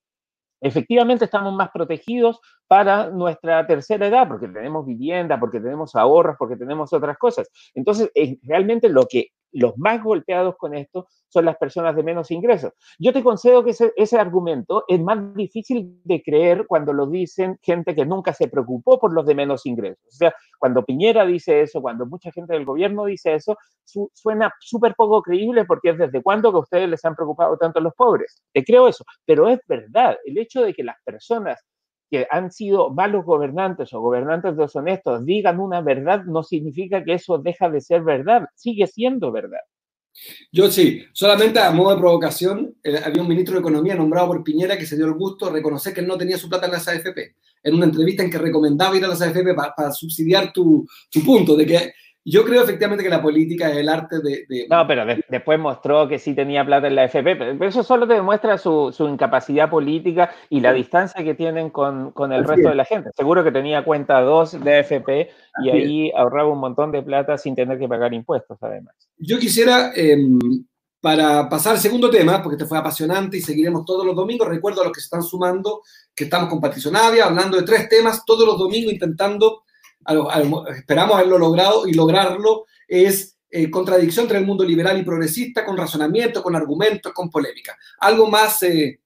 efectivamente estamos más protegidos para nuestra tercera edad, porque tenemos vivienda, porque tenemos ahorros, porque tenemos otras cosas. Entonces, realmente lo que los más golpeados con esto son las personas de menos ingresos. Yo te concedo que ese, ese, argumento es más difícil de creer cuando lo dicen gente que nunca se preocupó por los de menos ingresos. O sea, cuando Piñera dice eso, cuando mucha gente del gobierno dice eso, su, suena súper poco creíble porque es desde cuándo que ustedes les han preocupado tanto a los pobres. Te creo eso, pero es verdad. El hecho de que las personas que han sido malos gobernantes o gobernantes deshonestos digan una verdad no significa que eso deja de ser verdad, sigue siendo verdad. Yo sí, solamente a modo de provocación, eh, había un ministro de Economía nombrado por Piñera que se dio el gusto de reconocer que no tenía su plata en las AFP, en una entrevista en que recomendaba ir a las AFP para subsidiar tu, tu punto, de que yo creo efectivamente que la política es el arte de... No, pero después mostró que sí tenía plata en la FP, pero eso solo te demuestra su, su incapacidad política y la distancia que tienen con, con el resto de la gente. Seguro que tenía cuenta dos de AFP y ahí ahorraba un montón de plata sin tener que pagar impuestos, además. Yo quisiera, em, para pasar al segundo tema, porque este fue apasionante y seguiremos todos los domingos, recuerdo a los que se están sumando que estamos con Patricio Navia hablando de tres temas todos los domingos intentando esperamos haberlo logrado y lograrlo, es eh, contradicción entre el mundo liberal y progresista, con razonamiento, con argumentos, con polémica. Algo más eh,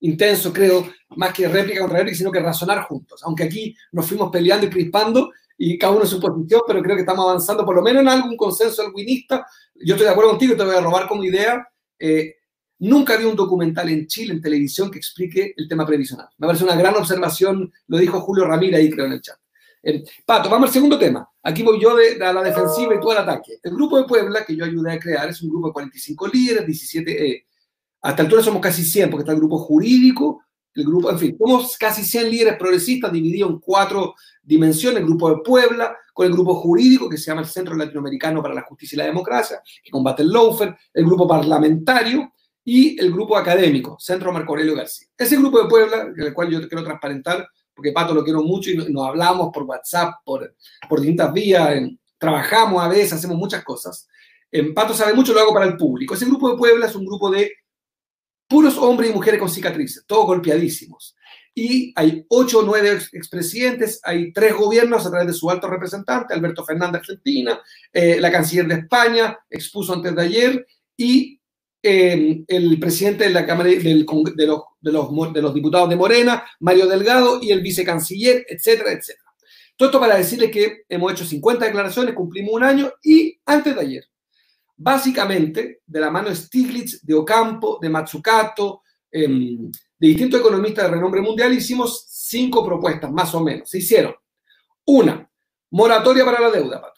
intenso, creo, más que réplica contra réplica, sino que razonar juntos. Aunque aquí nos fuimos peleando y crispando y cada uno en su posición, pero creo que estamos avanzando por lo menos en algún consenso alwinista. Yo estoy de acuerdo contigo, te voy a robar como idea. Eh, nunca había un documental en Chile, en televisión, que explique el tema previsional. Me parece una gran observación, lo dijo Julio Ramírez ahí, creo, en el chat. Pato, vamos al segundo tema. Aquí voy yo de, la defensiva y todo el ataque. El grupo de Puebla, que yo ayudé a crear, es un grupo de 45 líderes, 17, eh, hasta altura somos casi 100, porque está el grupo jurídico, el grupo, en fin, somos casi 100 líderes progresistas divididos en cuatro dimensiones, el grupo de Puebla, con el grupo jurídico, que se llama el Centro Latinoamericano para la Justicia y la Democracia, que combate el lawfare, el grupo parlamentario y el grupo académico, Centro Marco Aurelio García. Ese grupo de Puebla, el cual yo quiero transparentar, porque Pato lo quiero mucho y nos hablamos por WhatsApp, por, por distintas vías, trabajamos a veces, hacemos muchas cosas. En Pato sabe mucho, lo hago para el público. Ese grupo de Puebla es un grupo de puros hombres y mujeres con cicatrices, todos golpeadísimos. Y hay ocho o nueve expresidentes, hay tres gobiernos a través de su alto representante, Alberto Fernández Argentina, eh, la canciller de España expuso antes de ayer, y eh, el presidente de la Cámara de, los, de, los, de los diputados de Morena, Mario Delgado, y el vicecanciller, etcétera, etcétera. Todo esto para decirle que hemos hecho 50 declaraciones, cumplimos un año y antes de ayer, básicamente, de la mano de Stiglitz, de Ocampo, de Matsukato, em, de distintos economistas de renombre mundial, hicimos cinco propuestas, más o menos. Se hicieron. Una, moratoria para la deuda, Pato.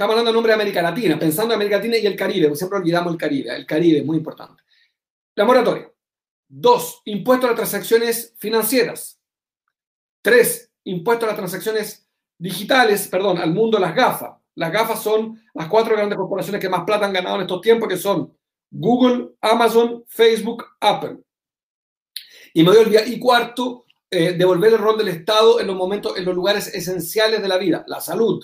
Estamos hablando en nombre de América Latina, pensando en América Latina y el Caribe, siempre olvidamos el Caribe. El Caribe es muy importante. La moratoria. Dos, impuesto a las transacciones financieras. Tres, impuesto a las transacciones digitales, perdón, al mundo de las gafas. Las gafas son las cuatro grandes corporaciones que más plata han ganado en estos tiempos, que son Google, Amazon, Facebook, Apple. Y me voy a Y cuarto, eh, devolver el rol del Estado en los momentos, en los lugares esenciales de la vida, la salud.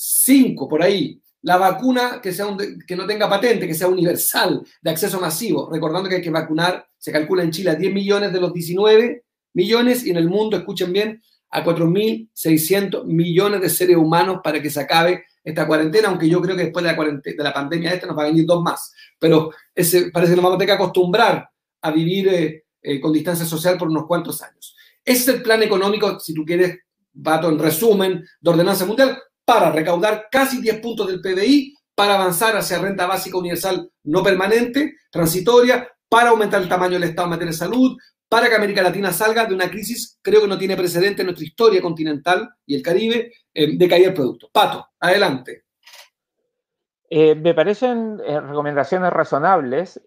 Cinco, por ahí, la vacuna que, sea que no tenga patente, que sea universal, de acceso masivo. Recordando que hay que vacunar, se calcula en Chile a 10 millones de los 19 millones y en el mundo, escuchen bien, a 4.600 millones de seres humanos para que se acabe esta cuarentena, aunque yo creo que después de la, de la pandemia esta nos va a venir dos más. Pero ese, parece que nos vamos a tener que acostumbrar a vivir eh, eh, con distancia social por unos cuantos años. Ese es el plan económico, si tú quieres, Bato, en resumen, de ordenanza mundial, para recaudar casi 10 puntos del PBI, para avanzar hacia renta básica universal no permanente, transitoria, para aumentar el tamaño del Estado en materia de salud, para que América Latina salga de una crisis, creo que no tiene precedente en nuestra historia continental y el Caribe, eh, de caída del producto. Pato, adelante. Eh, me parecen eh, recomendaciones razonables,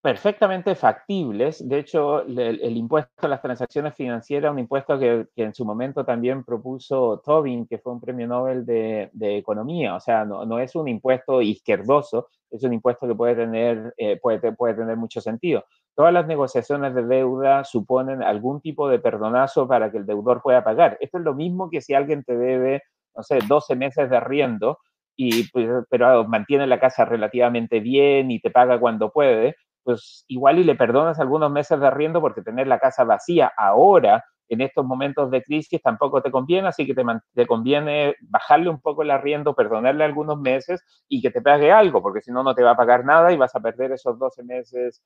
perfectamente factibles. De hecho, el, impuesto a las transacciones financieras, un impuesto que, en su momento también propuso Tobin, que fue un premio Nobel de, Economía. O sea, no, no, es un impuesto izquierdoso, es un impuesto que puede tener, puede, puede tener mucho sentido. Todas las negociaciones de deuda suponen algún tipo de perdonazo para que el deudor pueda pagar. Esto es lo mismo que si alguien te debe, no sé, 12 meses de arriendo, y, pero mantiene la casa relativamente bien y te paga cuando puede, pues igual y le perdonas algunos meses de arriendo porque tener la casa vacía ahora en estos momentos de crisis tampoco te conviene, así que te, conviene bajarle un poco el arriendo, perdonarle algunos meses y que te pague algo, porque si no, no te va a pagar nada y vas a perder esos 12 meses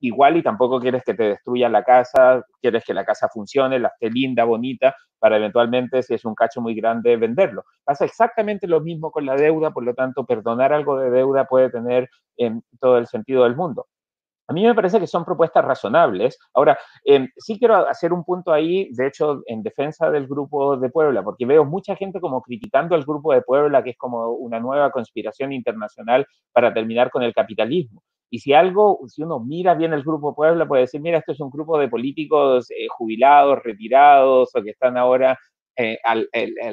igual y tampoco quieres que te destruya la casa, quieres que la casa funcione, la esté linda, bonita, para eventualmente, si es un cacho muy grande, venderlo. Pasa exactamente lo mismo con la deuda, por lo tanto, perdonar algo de deuda puede tener en todo el sentido del mundo. A mí me parece que son propuestas razonables. Ahora, em, sí quiero hacer un punto ahí, de hecho, en defensa del Grupo de Puebla, porque veo mucha gente como criticando al Grupo de Puebla, que es como una nueva conspiración internacional para terminar con el capitalismo. Y si algo, si uno mira bien el Grupo Puebla, puede decir, mira, esto es un grupo de políticos eh, jubilados, retirados, o que están ahora eh, al,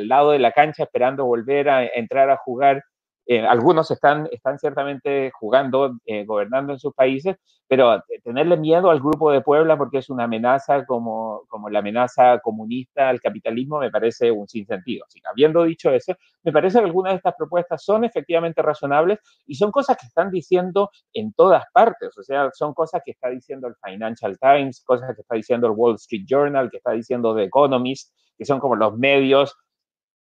lado de la cancha esperando volver a entrar a jugar eh, algunos están, están ciertamente jugando, eh, gobernando en sus países, pero tenerle miedo al grupo de Puebla porque es una amenaza como, como la amenaza comunista al capitalismo me parece un sinsentido. Así que habiendo dicho eso, me parece que algunas de estas propuestas son efectivamente razonables y son cosas que están diciendo en todas partes, o sea, son cosas que está diciendo el Financial Times, cosas que está diciendo el Wall Street Journal, que está diciendo The Economist, que son como los medios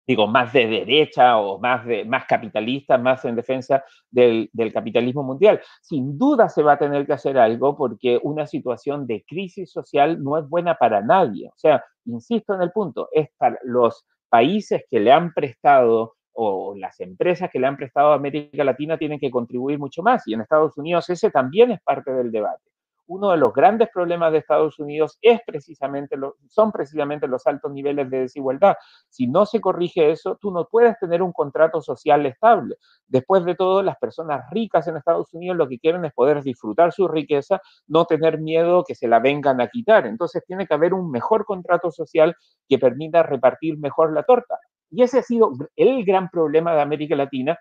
digo, más de derecha o más, de, más capitalista, más en defensa del, del, capitalismo mundial. Sin duda se va a tener que hacer algo porque una situación de crisis social no es buena para nadie. O sea, insisto en el punto, es para los países que le han prestado o las empresas que le han prestado a América Latina tienen que contribuir mucho más. Y en Estados Unidos ese también es parte del debate uno de los grandes problemas de Estados Unidos es precisamente son precisamente los altos niveles de desigualdad. Si no se corrige eso, tú no puedes tener un contrato social estable. Después de todo, las personas ricas en Estados Unidos lo que quieren es poder disfrutar su riqueza, no tener miedo que se la vengan a quitar. Entonces tiene que haber un mejor contrato social que permita repartir mejor la torta. Y ese ha sido el gran problema de América Latina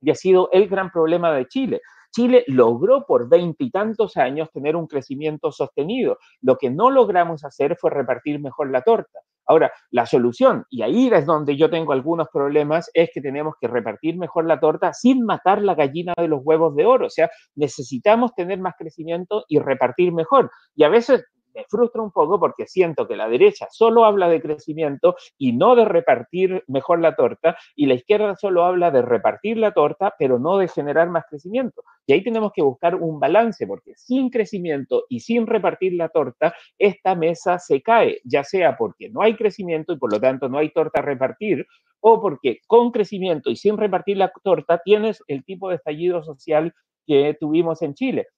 y ha sido el gran problema de Chile. Chile logró por veintitantos años tener un crecimiento sostenido. Lo que no logramos hacer fue repartir mejor la torta. Ahora, la solución, y ahí es donde yo tengo algunos problemas, es que tenemos que repartir mejor la torta sin matar la gallina de los huevos de oro. O sea, necesitamos tener más crecimiento y repartir mejor. Y a veces me frustra un poco porque siento que la derecha solo habla de crecimiento y no de repartir mejor la torta, y la izquierda solo habla de repartir la torta, pero no de generar más crecimiento. Y ahí tenemos que buscar un balance, porque sin crecimiento y sin repartir la torta, esta mesa se cae, ya sea porque no hay crecimiento y por lo tanto no hay torta a repartir, o porque con crecimiento y sin repartir la torta tienes el tipo de estallido social que tuvimos en Chile.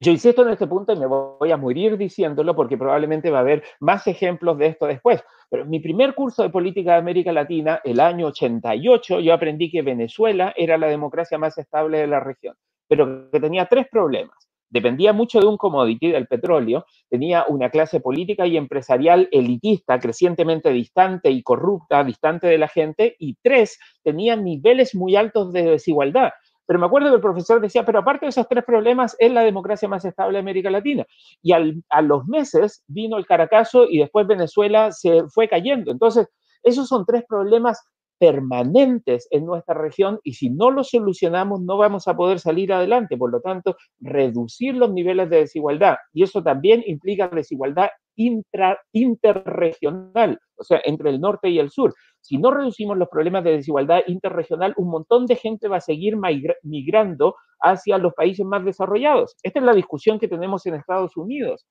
Yo insisto en este punto y me voy a morir diciéndolo porque probablemente va a haber más ejemplos de esto después. Pero en mi primer curso de política de América Latina, el año 88, yo aprendí que Venezuela era la democracia más estable de la región, pero que tenía tres problemas. Dependía mucho de un commodity del petróleo, tenía una clase política y empresarial elitista, crecientemente distante y corrupta, distante de la gente, y tres, tenía niveles muy altos de desigualdad. Pero me acuerdo que el profesor decía, pero aparte de esos tres problemas, es la democracia más estable de América Latina. Y a los meses vino el Caracazo y después Venezuela se fue cayendo. Entonces, esos son tres problemas permanentes en nuestra región y si no los solucionamos no vamos a poder salir adelante. Por lo tanto, reducir los niveles de desigualdad y eso también implica desigualdad intra, interregional, o sea, entre el norte y el sur. Si no reducimos los problemas de desigualdad interregional, un montón de gente va a seguir migrando hacia los países más desarrollados. Esta es la discusión que tenemos en Estados Unidos.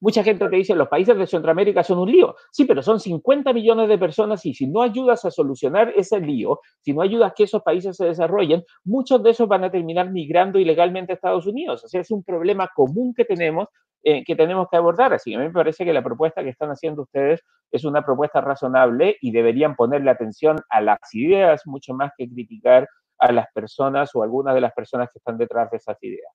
Mucha gente te dice, los países de Centroamérica son un lío. Sí, pero son 50 millones de personas y si no ayudas a solucionar ese lío, si no ayudas a que esos países se desarrollen, muchos de esos van a terminar migrando ilegalmente a Estados Unidos. O sea, es un problema común que tenemos eh, que tenemos que abordar. Así que a mí me parece que la propuesta que están haciendo ustedes es una propuesta razonable y deberían ponerle atención a las ideas mucho más que criticar a las personas o algunas de las personas que están detrás de esas ideas.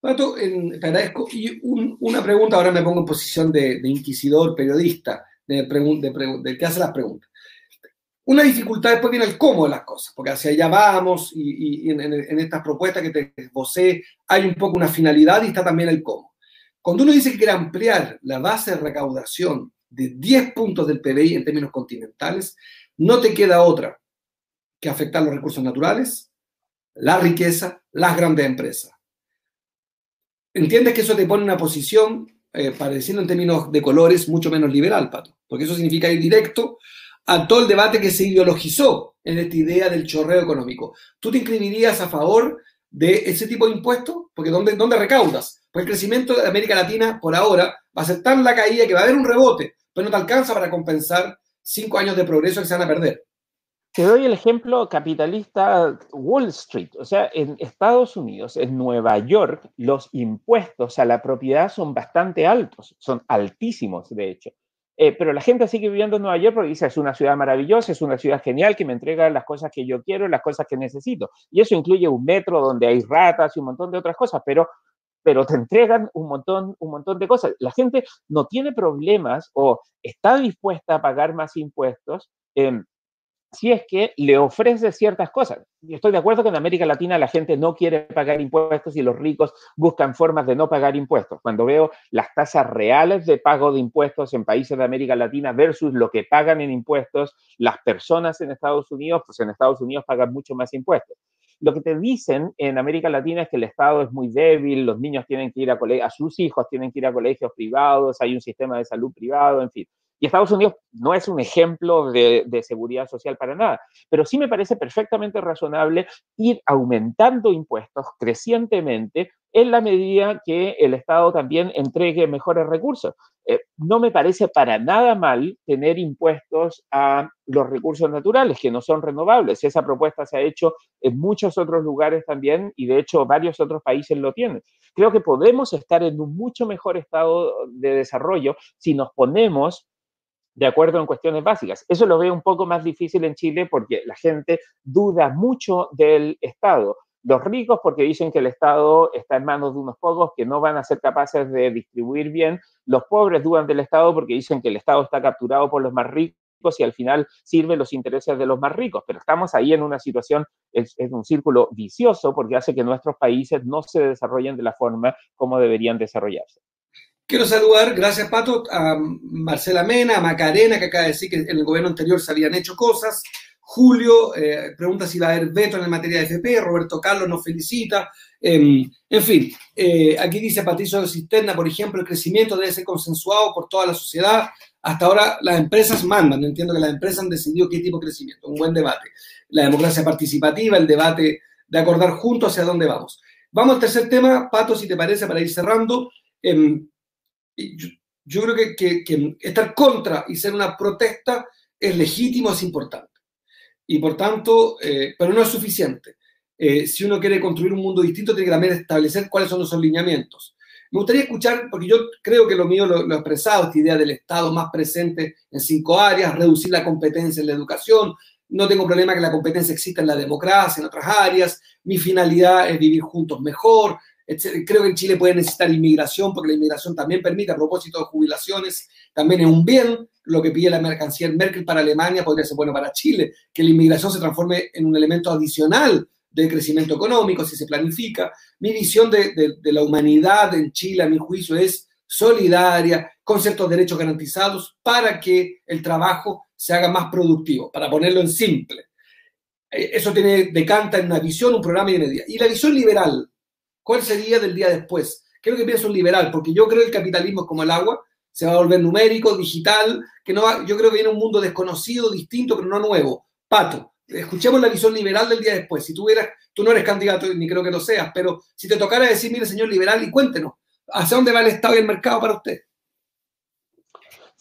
Pato, te agradezco. Y una pregunta, ahora me pongo en posición de, inquisidor, periodista, de, de, que hace las preguntas. Una dificultad después viene el cómo de las cosas, porque hacia allá vamos y, en, en, estas propuestas que te esbocé hay un poco una finalidad y está también el cómo. Cuando uno dice que quiere ampliar la base de recaudación de 10 puntos del PBI en términos continentales, no te queda otra que afectar los recursos naturales, la riqueza, las grandes empresas entiendes que eso te pone en una posición, eh, en términos de colores, mucho menos liberal, Pato, porque eso significa ir directo a todo el debate que se ideologizó en esta idea del chorreo económico. ¿Tú te inscribirías a favor de ese tipo de impuestos? Porque ¿dónde, dónde recaudas? Pues el crecimiento de América Latina, por ahora, va a ser tan la caída que va a haber un rebote, pero no te alcanza para compensar cinco años de progreso que se van a perder. Te doy el ejemplo capitalista Wall Street. O sea, en Estados Unidos, en Nueva York, los impuestos a la propiedad son bastante altos, son altísimos, de hecho. Eh, pero la gente sigue viviendo en Nueva York porque dice, es una ciudad maravillosa, es una ciudad genial que me entrega las cosas que yo quiero, las cosas que necesito. Y eso incluye un metro donde hay ratas y un montón de otras cosas, pero, pero te entregan un montón, un montón de cosas. La gente no tiene problemas o está dispuesta a pagar más impuestos. Eh, si es que le ofrece ciertas cosas. Y estoy de acuerdo que en América Latina la gente no quiere pagar impuestos y los ricos buscan formas de no pagar impuestos. Cuando veo las tasas reales de pago de impuestos en países de América Latina versus lo que pagan en impuestos las personas en Estados Unidos, pues en Estados Unidos pagan mucho más impuestos. Lo que te dicen en América Latina es que el Estado es muy débil, los niños tienen que ir a colegios, a sus hijos tienen que ir a colegios privados, hay un sistema de salud privado, en fin. Y Estados Unidos no es un ejemplo de, seguridad social para nada, pero sí me parece perfectamente razonable ir aumentando impuestos crecientemente en la medida que el Estado también entregue mejores recursos. Eh, no me parece para nada mal tener impuestos a los recursos naturales que no son renovables. Esa propuesta se ha hecho en muchos otros lugares también y de hecho varios otros países lo tienen. Creo que podemos estar en un mucho mejor estado de desarrollo si nos ponemos de acuerdo en cuestiones básicas. Eso lo veo un poco más difícil en Chile porque la gente duda mucho del Estado. Los ricos porque dicen que el Estado está en manos de unos pocos que no van a ser capaces de distribuir bien. Los pobres dudan del Estado porque dicen que el Estado está capturado por los más ricos y al final sirve los intereses de los más ricos. Pero estamos ahí en una situación, es, es un círculo vicioso porque hace que nuestros países no se desarrollen de la forma como deberían desarrollarse. Quiero saludar, gracias Pato, a Marcela Mena, a Macarena, que acaba de decir que en el gobierno anterior se habían hecho cosas, Julio eh, pregunta si va a haber veto en materia de FP, Roberto Carlos nos felicita. Em, en fin, eh, aquí dice Patricio Cisterna, por ejemplo, el crecimiento debe ser consensuado por toda la sociedad. Hasta ahora las empresas mandan, entiendo que las empresas han decidido qué tipo de crecimiento, un buen debate. La democracia participativa, el debate de acordar juntos hacia dónde vamos. Vamos al tercer tema, Pato, si te parece, para ir cerrando. Em, yo, creo que, estar contra y ser una protesta es legítimo, es importante. Y por tanto, eh, pero no es suficiente. Eh, si uno quiere construir un mundo distinto, tiene que también establecer cuáles son los lineamientos. Me gustaría escuchar, porque yo creo que lo mío lo, lo, he expresado, esta idea del Estado más presente en cinco áreas, reducir la competencia en la educación, no tengo problema que la competencia exista en la democracia, en otras áreas, mi finalidad es vivir juntos mejor, Creo que en Chile puede necesitar inmigración, porque la inmigración también permite, a propósito de jubilaciones, también es un bien. Lo que pide la mercancía Merkel para Alemania podría ser bueno para Chile, que la inmigración se transforme en un elemento adicional de crecimiento económico, si se planifica. Mi visión de, de la humanidad en Chile, a mi juicio, es solidaria, con ciertos derechos garantizados para que el trabajo se haga más productivo, para ponerlo en simple. Eh, eso tiene, decanta en una visión, un programa y una idea. Y la visión liberal, ¿cuál sería del día después? ¿Qué es lo que pienso un liberal? Porque yo creo que el capitalismo es como el agua, se va a volver numérico, digital, que no va, yo creo que viene un mundo desconocido, distinto, pero no nuevo. Pato, escuchemos la visión liberal del día después. Si tú, eras, tú no eres candidato, ni creo que lo seas, pero si te tocara decir, mire, señor liberal, y cuéntenos, ¿Hacia dónde va el Estado y el mercado para usted?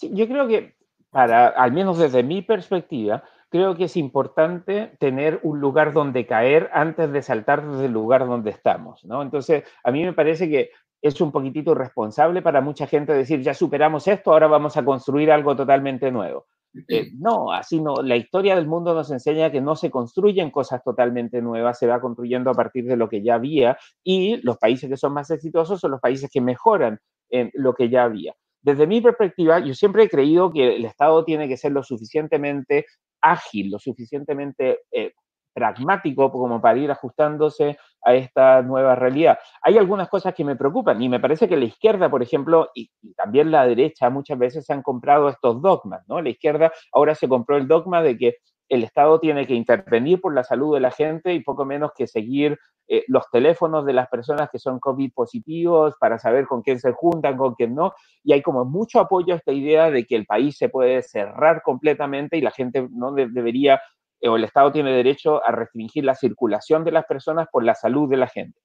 yo creo que, para, al menos desde mi perspectiva, creo que es importante tener un lugar donde caer antes de saltar desde el lugar donde estamos, ¿no? Entonces, a mí me parece que es un poquitito responsable para mucha gente decir, ya superamos esto, ahora vamos a construir algo totalmente nuevo. Eh, no, así no. La historia del mundo nos enseña que no se construyen cosas totalmente nuevas, se va construyendo a partir de lo que ya había y los países que son más exitosos son los países que mejoran en lo que ya había. Desde mi perspectiva, yo siempre he creído que el Estado tiene que ser lo suficientemente ágil, lo suficientemente eh, pragmático como para ir ajustándose a esta nueva realidad. Hay algunas cosas que me preocupan y me parece que la izquierda, por ejemplo, y, también la derecha muchas veces se han comprado estos dogmas, ¿no? La izquierda ahora se compró el dogma de que el Estado tiene que intervenir por la salud de la gente y poco menos que seguir eh, los teléfonos de las personas que son COVID positivos para saber con quién se juntan, con quién no. Y hay como mucho apoyo a esta idea de que el país se puede cerrar completamente y la gente no debería o el Estado tiene derecho a restringir la circulación de las personas por la salud de la gente.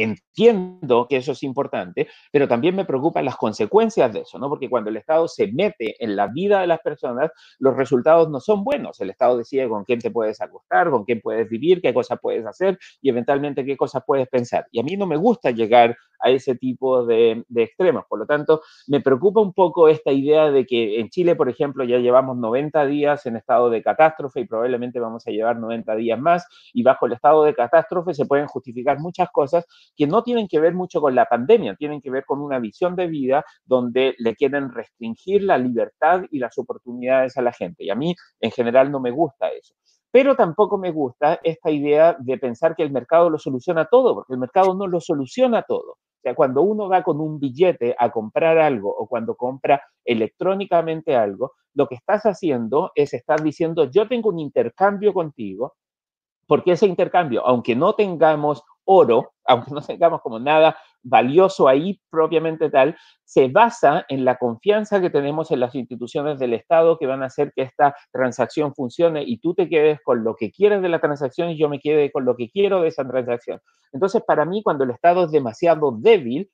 Entiendo que eso es importante, pero también me preocupan las consecuencias de eso, ¿no? Porque cuando el Estado se mete en la vida de las personas, los resultados no son buenos. El Estado decide con quién te puedes acostar, con quién puedes vivir, qué cosas puedes hacer y eventualmente qué cosas puedes pensar. Y a mí no me gusta llegar a ese tipo de, de extremos. Por lo tanto, me preocupa un poco esta idea de que en Chile, por ejemplo, ya llevamos 90 días en estado de catástrofe y probablemente vamos a llevar 90 días más y bajo el estado de catástrofe se pueden justificar muchas cosas que no tienen que ver mucho con la pandemia, tienen que ver con una visión de vida donde le quieren restringir la libertad y las oportunidades a la gente. Y a mí, en general, no me gusta eso. Pero tampoco me gusta esta idea de pensar que el mercado lo soluciona todo, porque el mercado no lo soluciona todo. O sea, cuando uno va con un billete a comprar algo o cuando compra electrónicamente algo, lo que estás haciendo es estar diciendo, yo tengo un intercambio contigo, porque ese intercambio, aunque no tengamos oro, aunque no tengamos como nada valioso ahí propiamente tal, se basa en la confianza que tenemos en las instituciones del Estado que van a hacer que esta transacción funcione y tú te quedes con lo que quieres de la transacción y yo me quede con lo que quiero de esa transacción. Entonces, para mí, cuando el Estado es demasiado débil,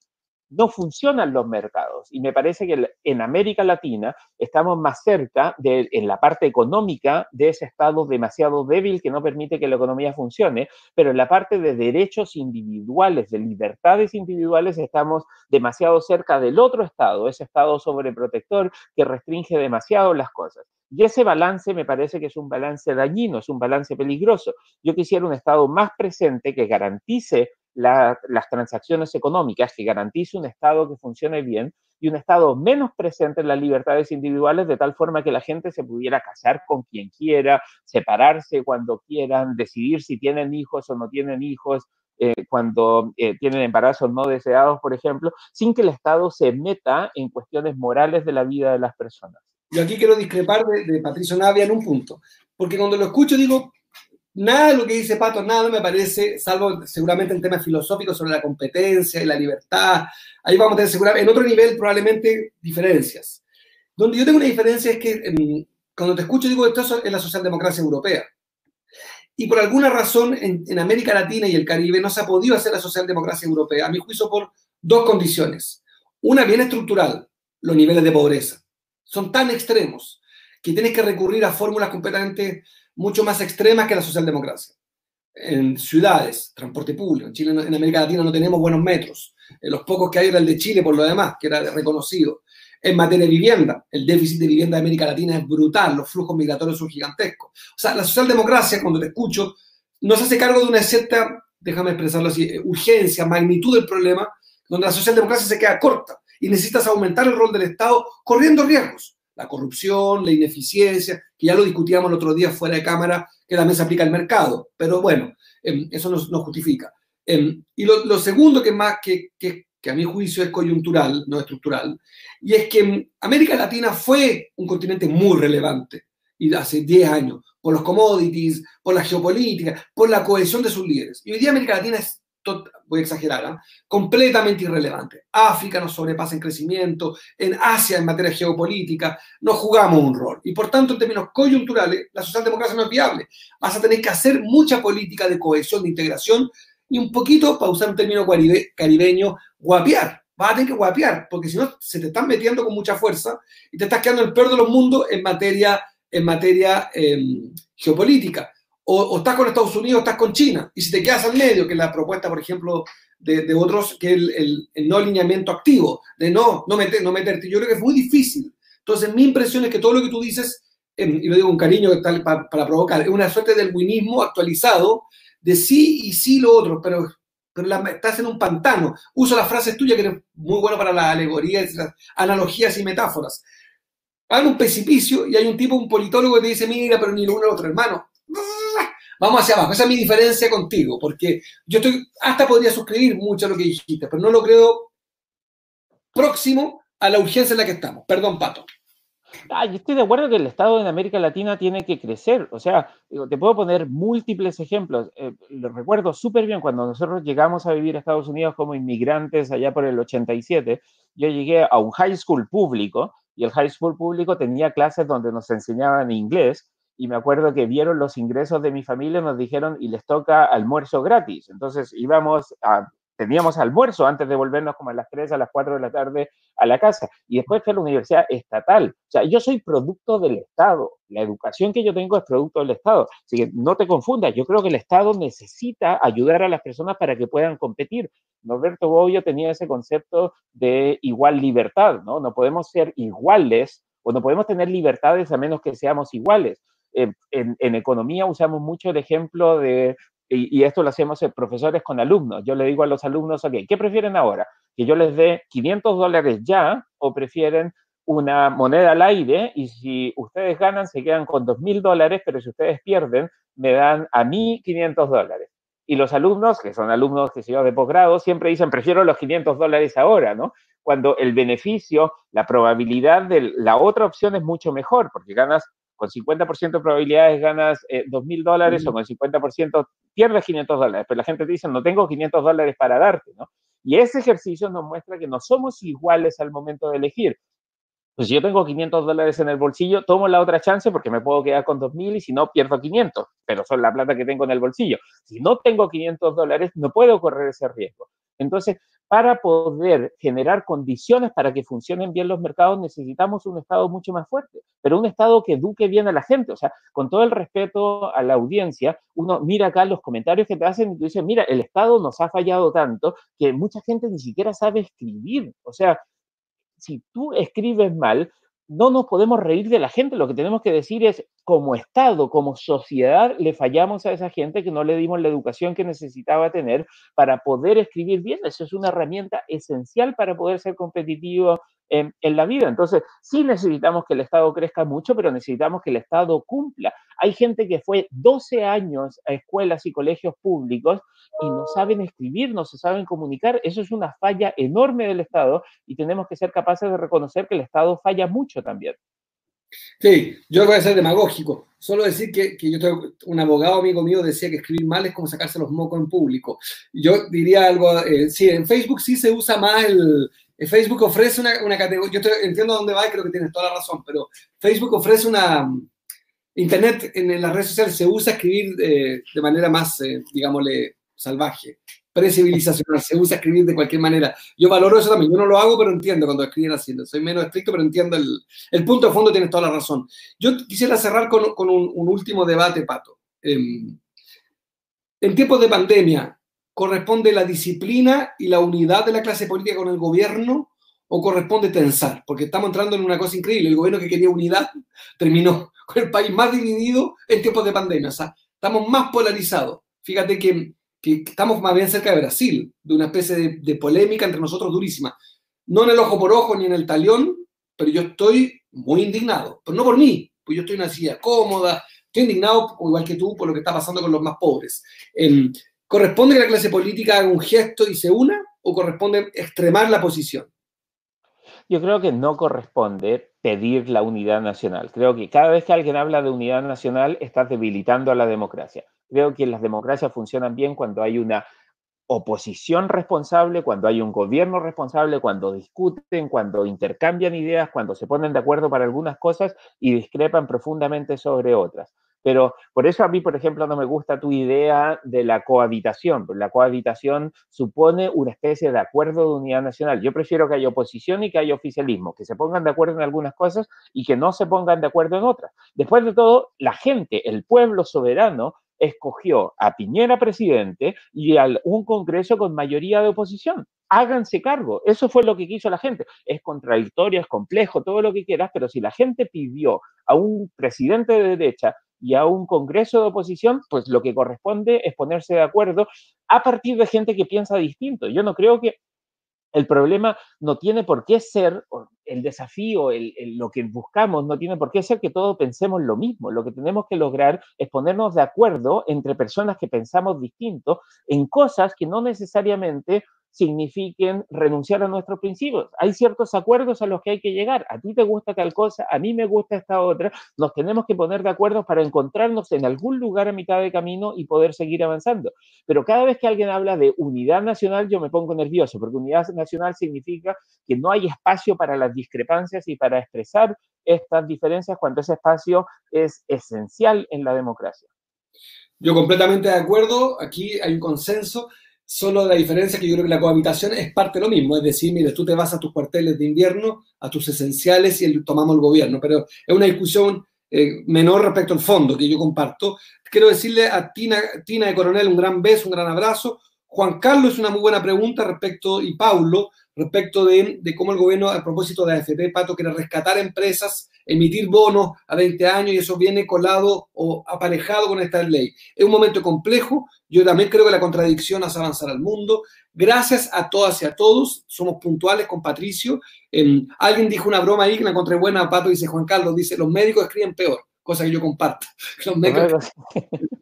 no funcionan los mercados. Y me parece que en América Latina estamos más cerca, de, en la parte económica, de ese estado demasiado débil que no permite que la economía funcione, pero en la parte de derechos individuales, de libertades individuales, estamos demasiado cerca del otro estado, ese estado sobreprotector que restringe demasiado las cosas. Y ese balance me parece que es un balance dañino, es un balance peligroso. Yo quisiera un Estado más presente que garantice las transacciones económicas, que garantice un Estado que funcione bien y un Estado menos presente en las libertades individuales, de tal forma que la gente se pudiera casar con quien quiera, separarse cuando quieran, decidir si tienen hijos o no tienen hijos, eh, cuando eh, tienen embarazos no deseados, por ejemplo, sin que el Estado se meta en cuestiones morales de la vida de las personas. Yo aquí quiero discrepar de, de Patricio Navia en un punto. porque cuando lo escucho digo, nada de lo que dice Pato, nada me parece, salvo seguramente en temas filosóficos sobre la competencia y la libertad. Ahí vamos a tener seguramente, en otro nivel probablemente diferencias. Donde yo tengo una diferencia es que cuando te escucho digo, esto es la socialdemocracia europea. Y por alguna razón en, América Latina y el Caribe no se ha podido hacer la socialdemocracia europea, a mi juicio, por dos condiciones. Una bien estructural, los niveles de pobreza. Son tan extremos que tienes que recurrir a fórmulas completamente mucho más extremas que la socialdemocracia. En ciudades, transporte público. En Chile, en América Latina no tenemos buenos metros. En los pocos que hay era el de Chile por lo demás, que era reconocido. En materia de vivienda, el déficit de vivienda de América Latina es brutal, los flujos migratorios son gigantescos. O sea, la socialdemocracia, cuando te escucho, no se hace cargo de una cierta, déjame expresarlo así, eh, urgencia, magnitud del problema, donde la socialdemocracia se queda corta y necesitas aumentar el rol del Estado corriendo riesgos. La corrupción, la ineficiencia, que ya lo discutíamos el otro día fuera de cámara, que también se aplica al mercado. Pero bueno, em, eso no, justifica. Em, y lo, segundo que más que, que, que a mi juicio es coyuntural, no estructural, y es que América Latina fue un continente muy relevante y hace 10 años, por los commodities, por la geopolítica, por la cohesión de sus líderes. Y hoy día América Latina es, voy a exagerar, completamente irrelevante. África nos sobrepasa en crecimiento, en Asia en materia geopolítica, no jugamos un rol. Y por tanto, en términos coyunturales, la socialdemocracia no es viable. Vas a tener que hacer mucha política de cohesión, de integración, y un poquito, para usar un término caribeño, guapear. Vas a tener que guapear, porque si no, se te están metiendo con mucha fuerza y te estás quedando el peor de los mundos en materia, en materia em, geopolítica. O, estás con Estados Unidos o estás con China. Y si te quedas al medio, que es la propuesta, por ejemplo, de, otros, que es el, no alineamiento activo, de no, no, meter, no meterte. Yo creo que es muy difícil. Entonces, mi impresión es que todo lo que tú dices, em, y lo digo con cariño para, para provocar, es una suerte del winismo actualizado de sí y sí lo otro, pero, pero estás en un pantano. Uso las frases tuyas, que eres muy bueno para las alegorías, las analogías y metáforas. Hay un precipicio y hay un tipo, un politólogo que te dice, mira, pero ni lo uno ni lo otro, hermano. Vamos hacia abajo. Esa es mi diferencia contigo, porque yo estoy, hasta podría suscribir mucho a lo que dijiste, pero no lo creo próximo a la urgencia en la que estamos. Perdón, Pato. Ah, yo estoy de acuerdo que el Estado en América Latina tiene que crecer. O sea, te puedo poner múltiples ejemplos. Eh, lo recuerdo súper bien cuando nosotros llegamos a vivir a Estados Unidos como inmigrantes allá por el 87. Yo llegué a un high school público y el high school público tenía clases donde nos enseñaban inglés y me acuerdo que vieron los ingresos de mi familia nos dijeron y les toca almuerzo gratis. Entonces íbamos a teníamos almuerzo antes de volvernos como a las 3, a las 4 de la tarde a la casa. Y después fue a la universidad estatal. O sea, yo soy producto del Estado. La educación que yo tengo es producto del Estado. Así que no te confundas. Yo creo que el Estado necesita ayudar a las personas para que puedan competir. Norberto Bobbio tenía ese concepto de igual libertad, ¿no? No podemos ser iguales o no podemos tener libertades a menos que seamos iguales. Eh, en, en, economía usamos mucho el ejemplo de y, esto lo hacemos profesores con alumnos. Yo le digo a los alumnos, ok, ¿qué prefieren ahora? ¿Que yo les dé 500 dólares ya o prefieren una moneda al aire y si ustedes ganan se quedan con 2.000 dólares, pero si ustedes pierden me dan a mí 500 dólares? Y los alumnos, que son alumnos que se yo de posgrado, siempre dicen, prefiero los 500 dólares ahora, ¿no? Cuando el beneficio, la probabilidad de la otra opción es mucho mejor, porque ganas con 50% de probabilidades ganas eh, 2.000 dólares o con 50% pierdes 500 dólares, pero la gente te dice, no tengo 500 dólares para darte, ¿no? Y ese ejercicio nos muestra que no somos iguales al momento de elegir. Pues si yo tengo 500 dólares en el bolsillo, tomo la otra chance porque me puedo quedar con 2.000 y si no, pierdo 500, pero son la plata que tengo en el bolsillo. Si no tengo 500 dólares, no puedo correr ese riesgo. Entonces, para poder generar condiciones para que funcionen bien los mercados, necesitamos un Estado mucho más fuerte, pero un Estado que eduque bien a la gente. O sea, con todo el respeto a la audiencia, uno mira acá los comentarios que te hacen y tú dices, mira, el Estado nos ha fallado tanto que mucha gente ni siquiera sabe escribir. O sea, si tú escribes mal, no nos podemos reír de la gente, lo que tenemos que decir es, como Estado, como sociedad, le fallamos a esa gente que no le dimos la educación que necesitaba tener para poder escribir bien. Eso es una herramienta esencial para poder ser competitivo en, la vida. Entonces, sí necesitamos que el Estado crezca mucho, pero necesitamos que el Estado cumpla. Hay gente que fue 12 años a escuelas y colegios públicos y no saben escribir, no se saben comunicar. Eso es una falla enorme del Estado y tenemos que ser capaces de reconocer que el Estado falla mucho también. Sí, yo voy a ser demagógico. Solo decir que, que yo tengo un abogado amigo mío decía que escribir mal es como sacarse los mocos en público. Yo diría algo, eh, sí, en Facebook sí se usa más el... Facebook ofrece una, una categoría, yo entiendo dónde va y creo que tienes toda la razón, pero Facebook ofrece una... Internet en, las redes sociales se usa escribir eh, de manera más, eh, digámosle, salvaje precivilizacional, se usa escribir de cualquier manera. Yo valoro eso también, yo no lo hago, pero entiendo cuando escriben haciendo. Soy menos estricto, pero entiendo el, el punto de fondo, tienes toda la razón. Yo quisiera cerrar con, con un, último debate, Pato. Em, en tiempos de pandemia, ¿corresponde la disciplina y la unidad de la clase política con el gobierno o corresponde tensar? Porque estamos entrando en una cosa increíble. El gobierno que quería unidad terminó con el país más dividido en tiempos de pandemia. O sea, estamos más polarizados. Fíjate que estamos más bien cerca de Brasil, de una especie de, polémica entre nosotros durísima. No en el ojo por ojo ni en el talión, pero yo estoy muy indignado. Pero no por mí, pues yo estoy en una silla cómoda, estoy indignado, igual que tú, por lo que está pasando con los más pobres. ¿Corresponde que la clase política haga un gesto y se una o corresponde extremar la posición? Yo creo que no corresponde pedir la unidad nacional. Creo que cada vez que alguien habla de unidad nacional, está debilitando a la democracia. Creo que las democracias funcionan bien cuando hay una oposición responsable, cuando hay un gobierno responsable, cuando discuten, cuando intercambian ideas, cuando se ponen de acuerdo para algunas cosas y discrepan profundamente sobre otras. Pero por eso a mí, por ejemplo, no me gusta tu idea de la cohabitación. La cohabitación supone una especie de acuerdo de unidad nacional. Yo prefiero que haya oposición y que haya oficialismo, que se pongan de acuerdo en algunas cosas y que no se pongan de acuerdo en otras. Después de todo, la gente, el pueblo soberano, escogió a Piñera presidente y a un Congreso con mayoría de oposición. Háganse cargo. Eso fue lo que quiso la gente. Es contradictorio, es complejo, todo lo que quieras, pero si la gente pidió a un presidente de derecha y a un Congreso de oposición, pues lo que corresponde es ponerse de acuerdo a partir de gente que piensa distinto. Yo no creo que el problema no tiene por qué ser, el desafío, lo que buscamos, no tiene por qué ser que todos pensemos lo mismo. Lo que tenemos que lograr es ponernos de acuerdo entre personas que pensamos distinto en cosas que no necesariamente signifiquen renunciar a nuestros principios. Hay ciertos acuerdos a los que hay que llegar. A ti te gusta tal cosa, a mí me gusta esta otra. Nos tenemos que poner de acuerdo para encontrarnos en algún lugar a mitad de camino y poder seguir avanzando. Pero cada vez que alguien habla de unidad nacional, yo me pongo nervioso, porque unidad nacional significa que no hay espacio para las discrepancias y para expresar estas diferencias cuando ese espacio es esencial en la democracia. Yo completamente de acuerdo, aquí hay un consenso Solo la diferencia que yo creo que la cohabitación es parte de lo mismo, es decir, mire, tú te vas a tus cuarteles de invierno, a tus esenciales y tomamos el gobierno, pero es una discusión eh, menor respecto al fondo que yo comparto. Quiero decirle a Tina, Tina de Coronel un gran beso, un gran abrazo. Juan Carlos, una muy buena pregunta respecto, y Paulo, respecto de, de cómo el gobierno, a propósito de AFP, Pato, quiere rescatar empresas emitir bonos a 20 años y eso viene colado o aparejado con esta ley. Es un momento complejo. Yo también creo que la contradicción hace avanzar al mundo. Gracias a todas y a todos. Somos puntuales con Patricio. Em, alguien dijo una broma ahí que la encontré buena, Pato, dice Juan Carlos, dice, los médicos escriben peor, cosa que yo comparto. Los médicos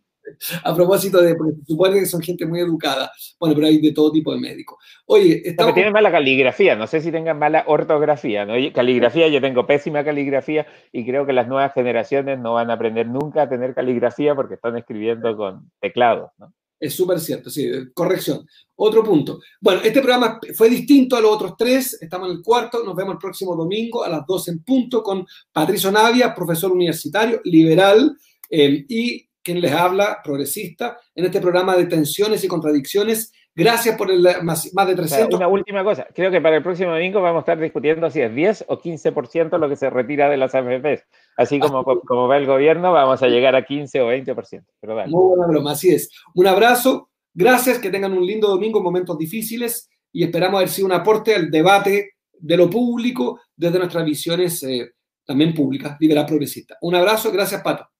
a propósito de, porque supone que son gente muy educada. Bueno, pero hay de todo tipo de médicos. Oye, estamos... tienen mala caligrafía, no sé si tengan mala ortografía, ¿no? Caligrafía, yo tengo pésima caligrafía y creo que las nuevas generaciones no van a aprender nunca a tener caligrafía porque están escribiendo con teclados, ¿no? Es súper cierto, sí, corrección. Otro punto. Bueno, este programa fue distinto a los otros tres, estamos en el cuarto, nos vemos el próximo domingo a las 12 en punto con Patricio Navia, profesor universitario, liberal, eh, y quien les habla, progresista, en este programa de tensiones y contradicciones. Gracias por el más, de 300. Una última cosa, creo que para el próximo domingo vamos a estar discutiendo si es 10 o 15% lo que se retira de las AFPs. Así como, como va el gobierno, vamos a llegar a 15 o 20%. Pero Muy buena broma, así es. Un abrazo, gracias, que tengan un lindo domingo en momentos difíciles y esperamos haber sido un aporte al debate de lo público desde nuestras visiones eh, también públicas, liberal progresista. Un abrazo, gracias Pato.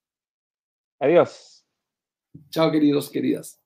Adiós. Chao, queridos, queridas.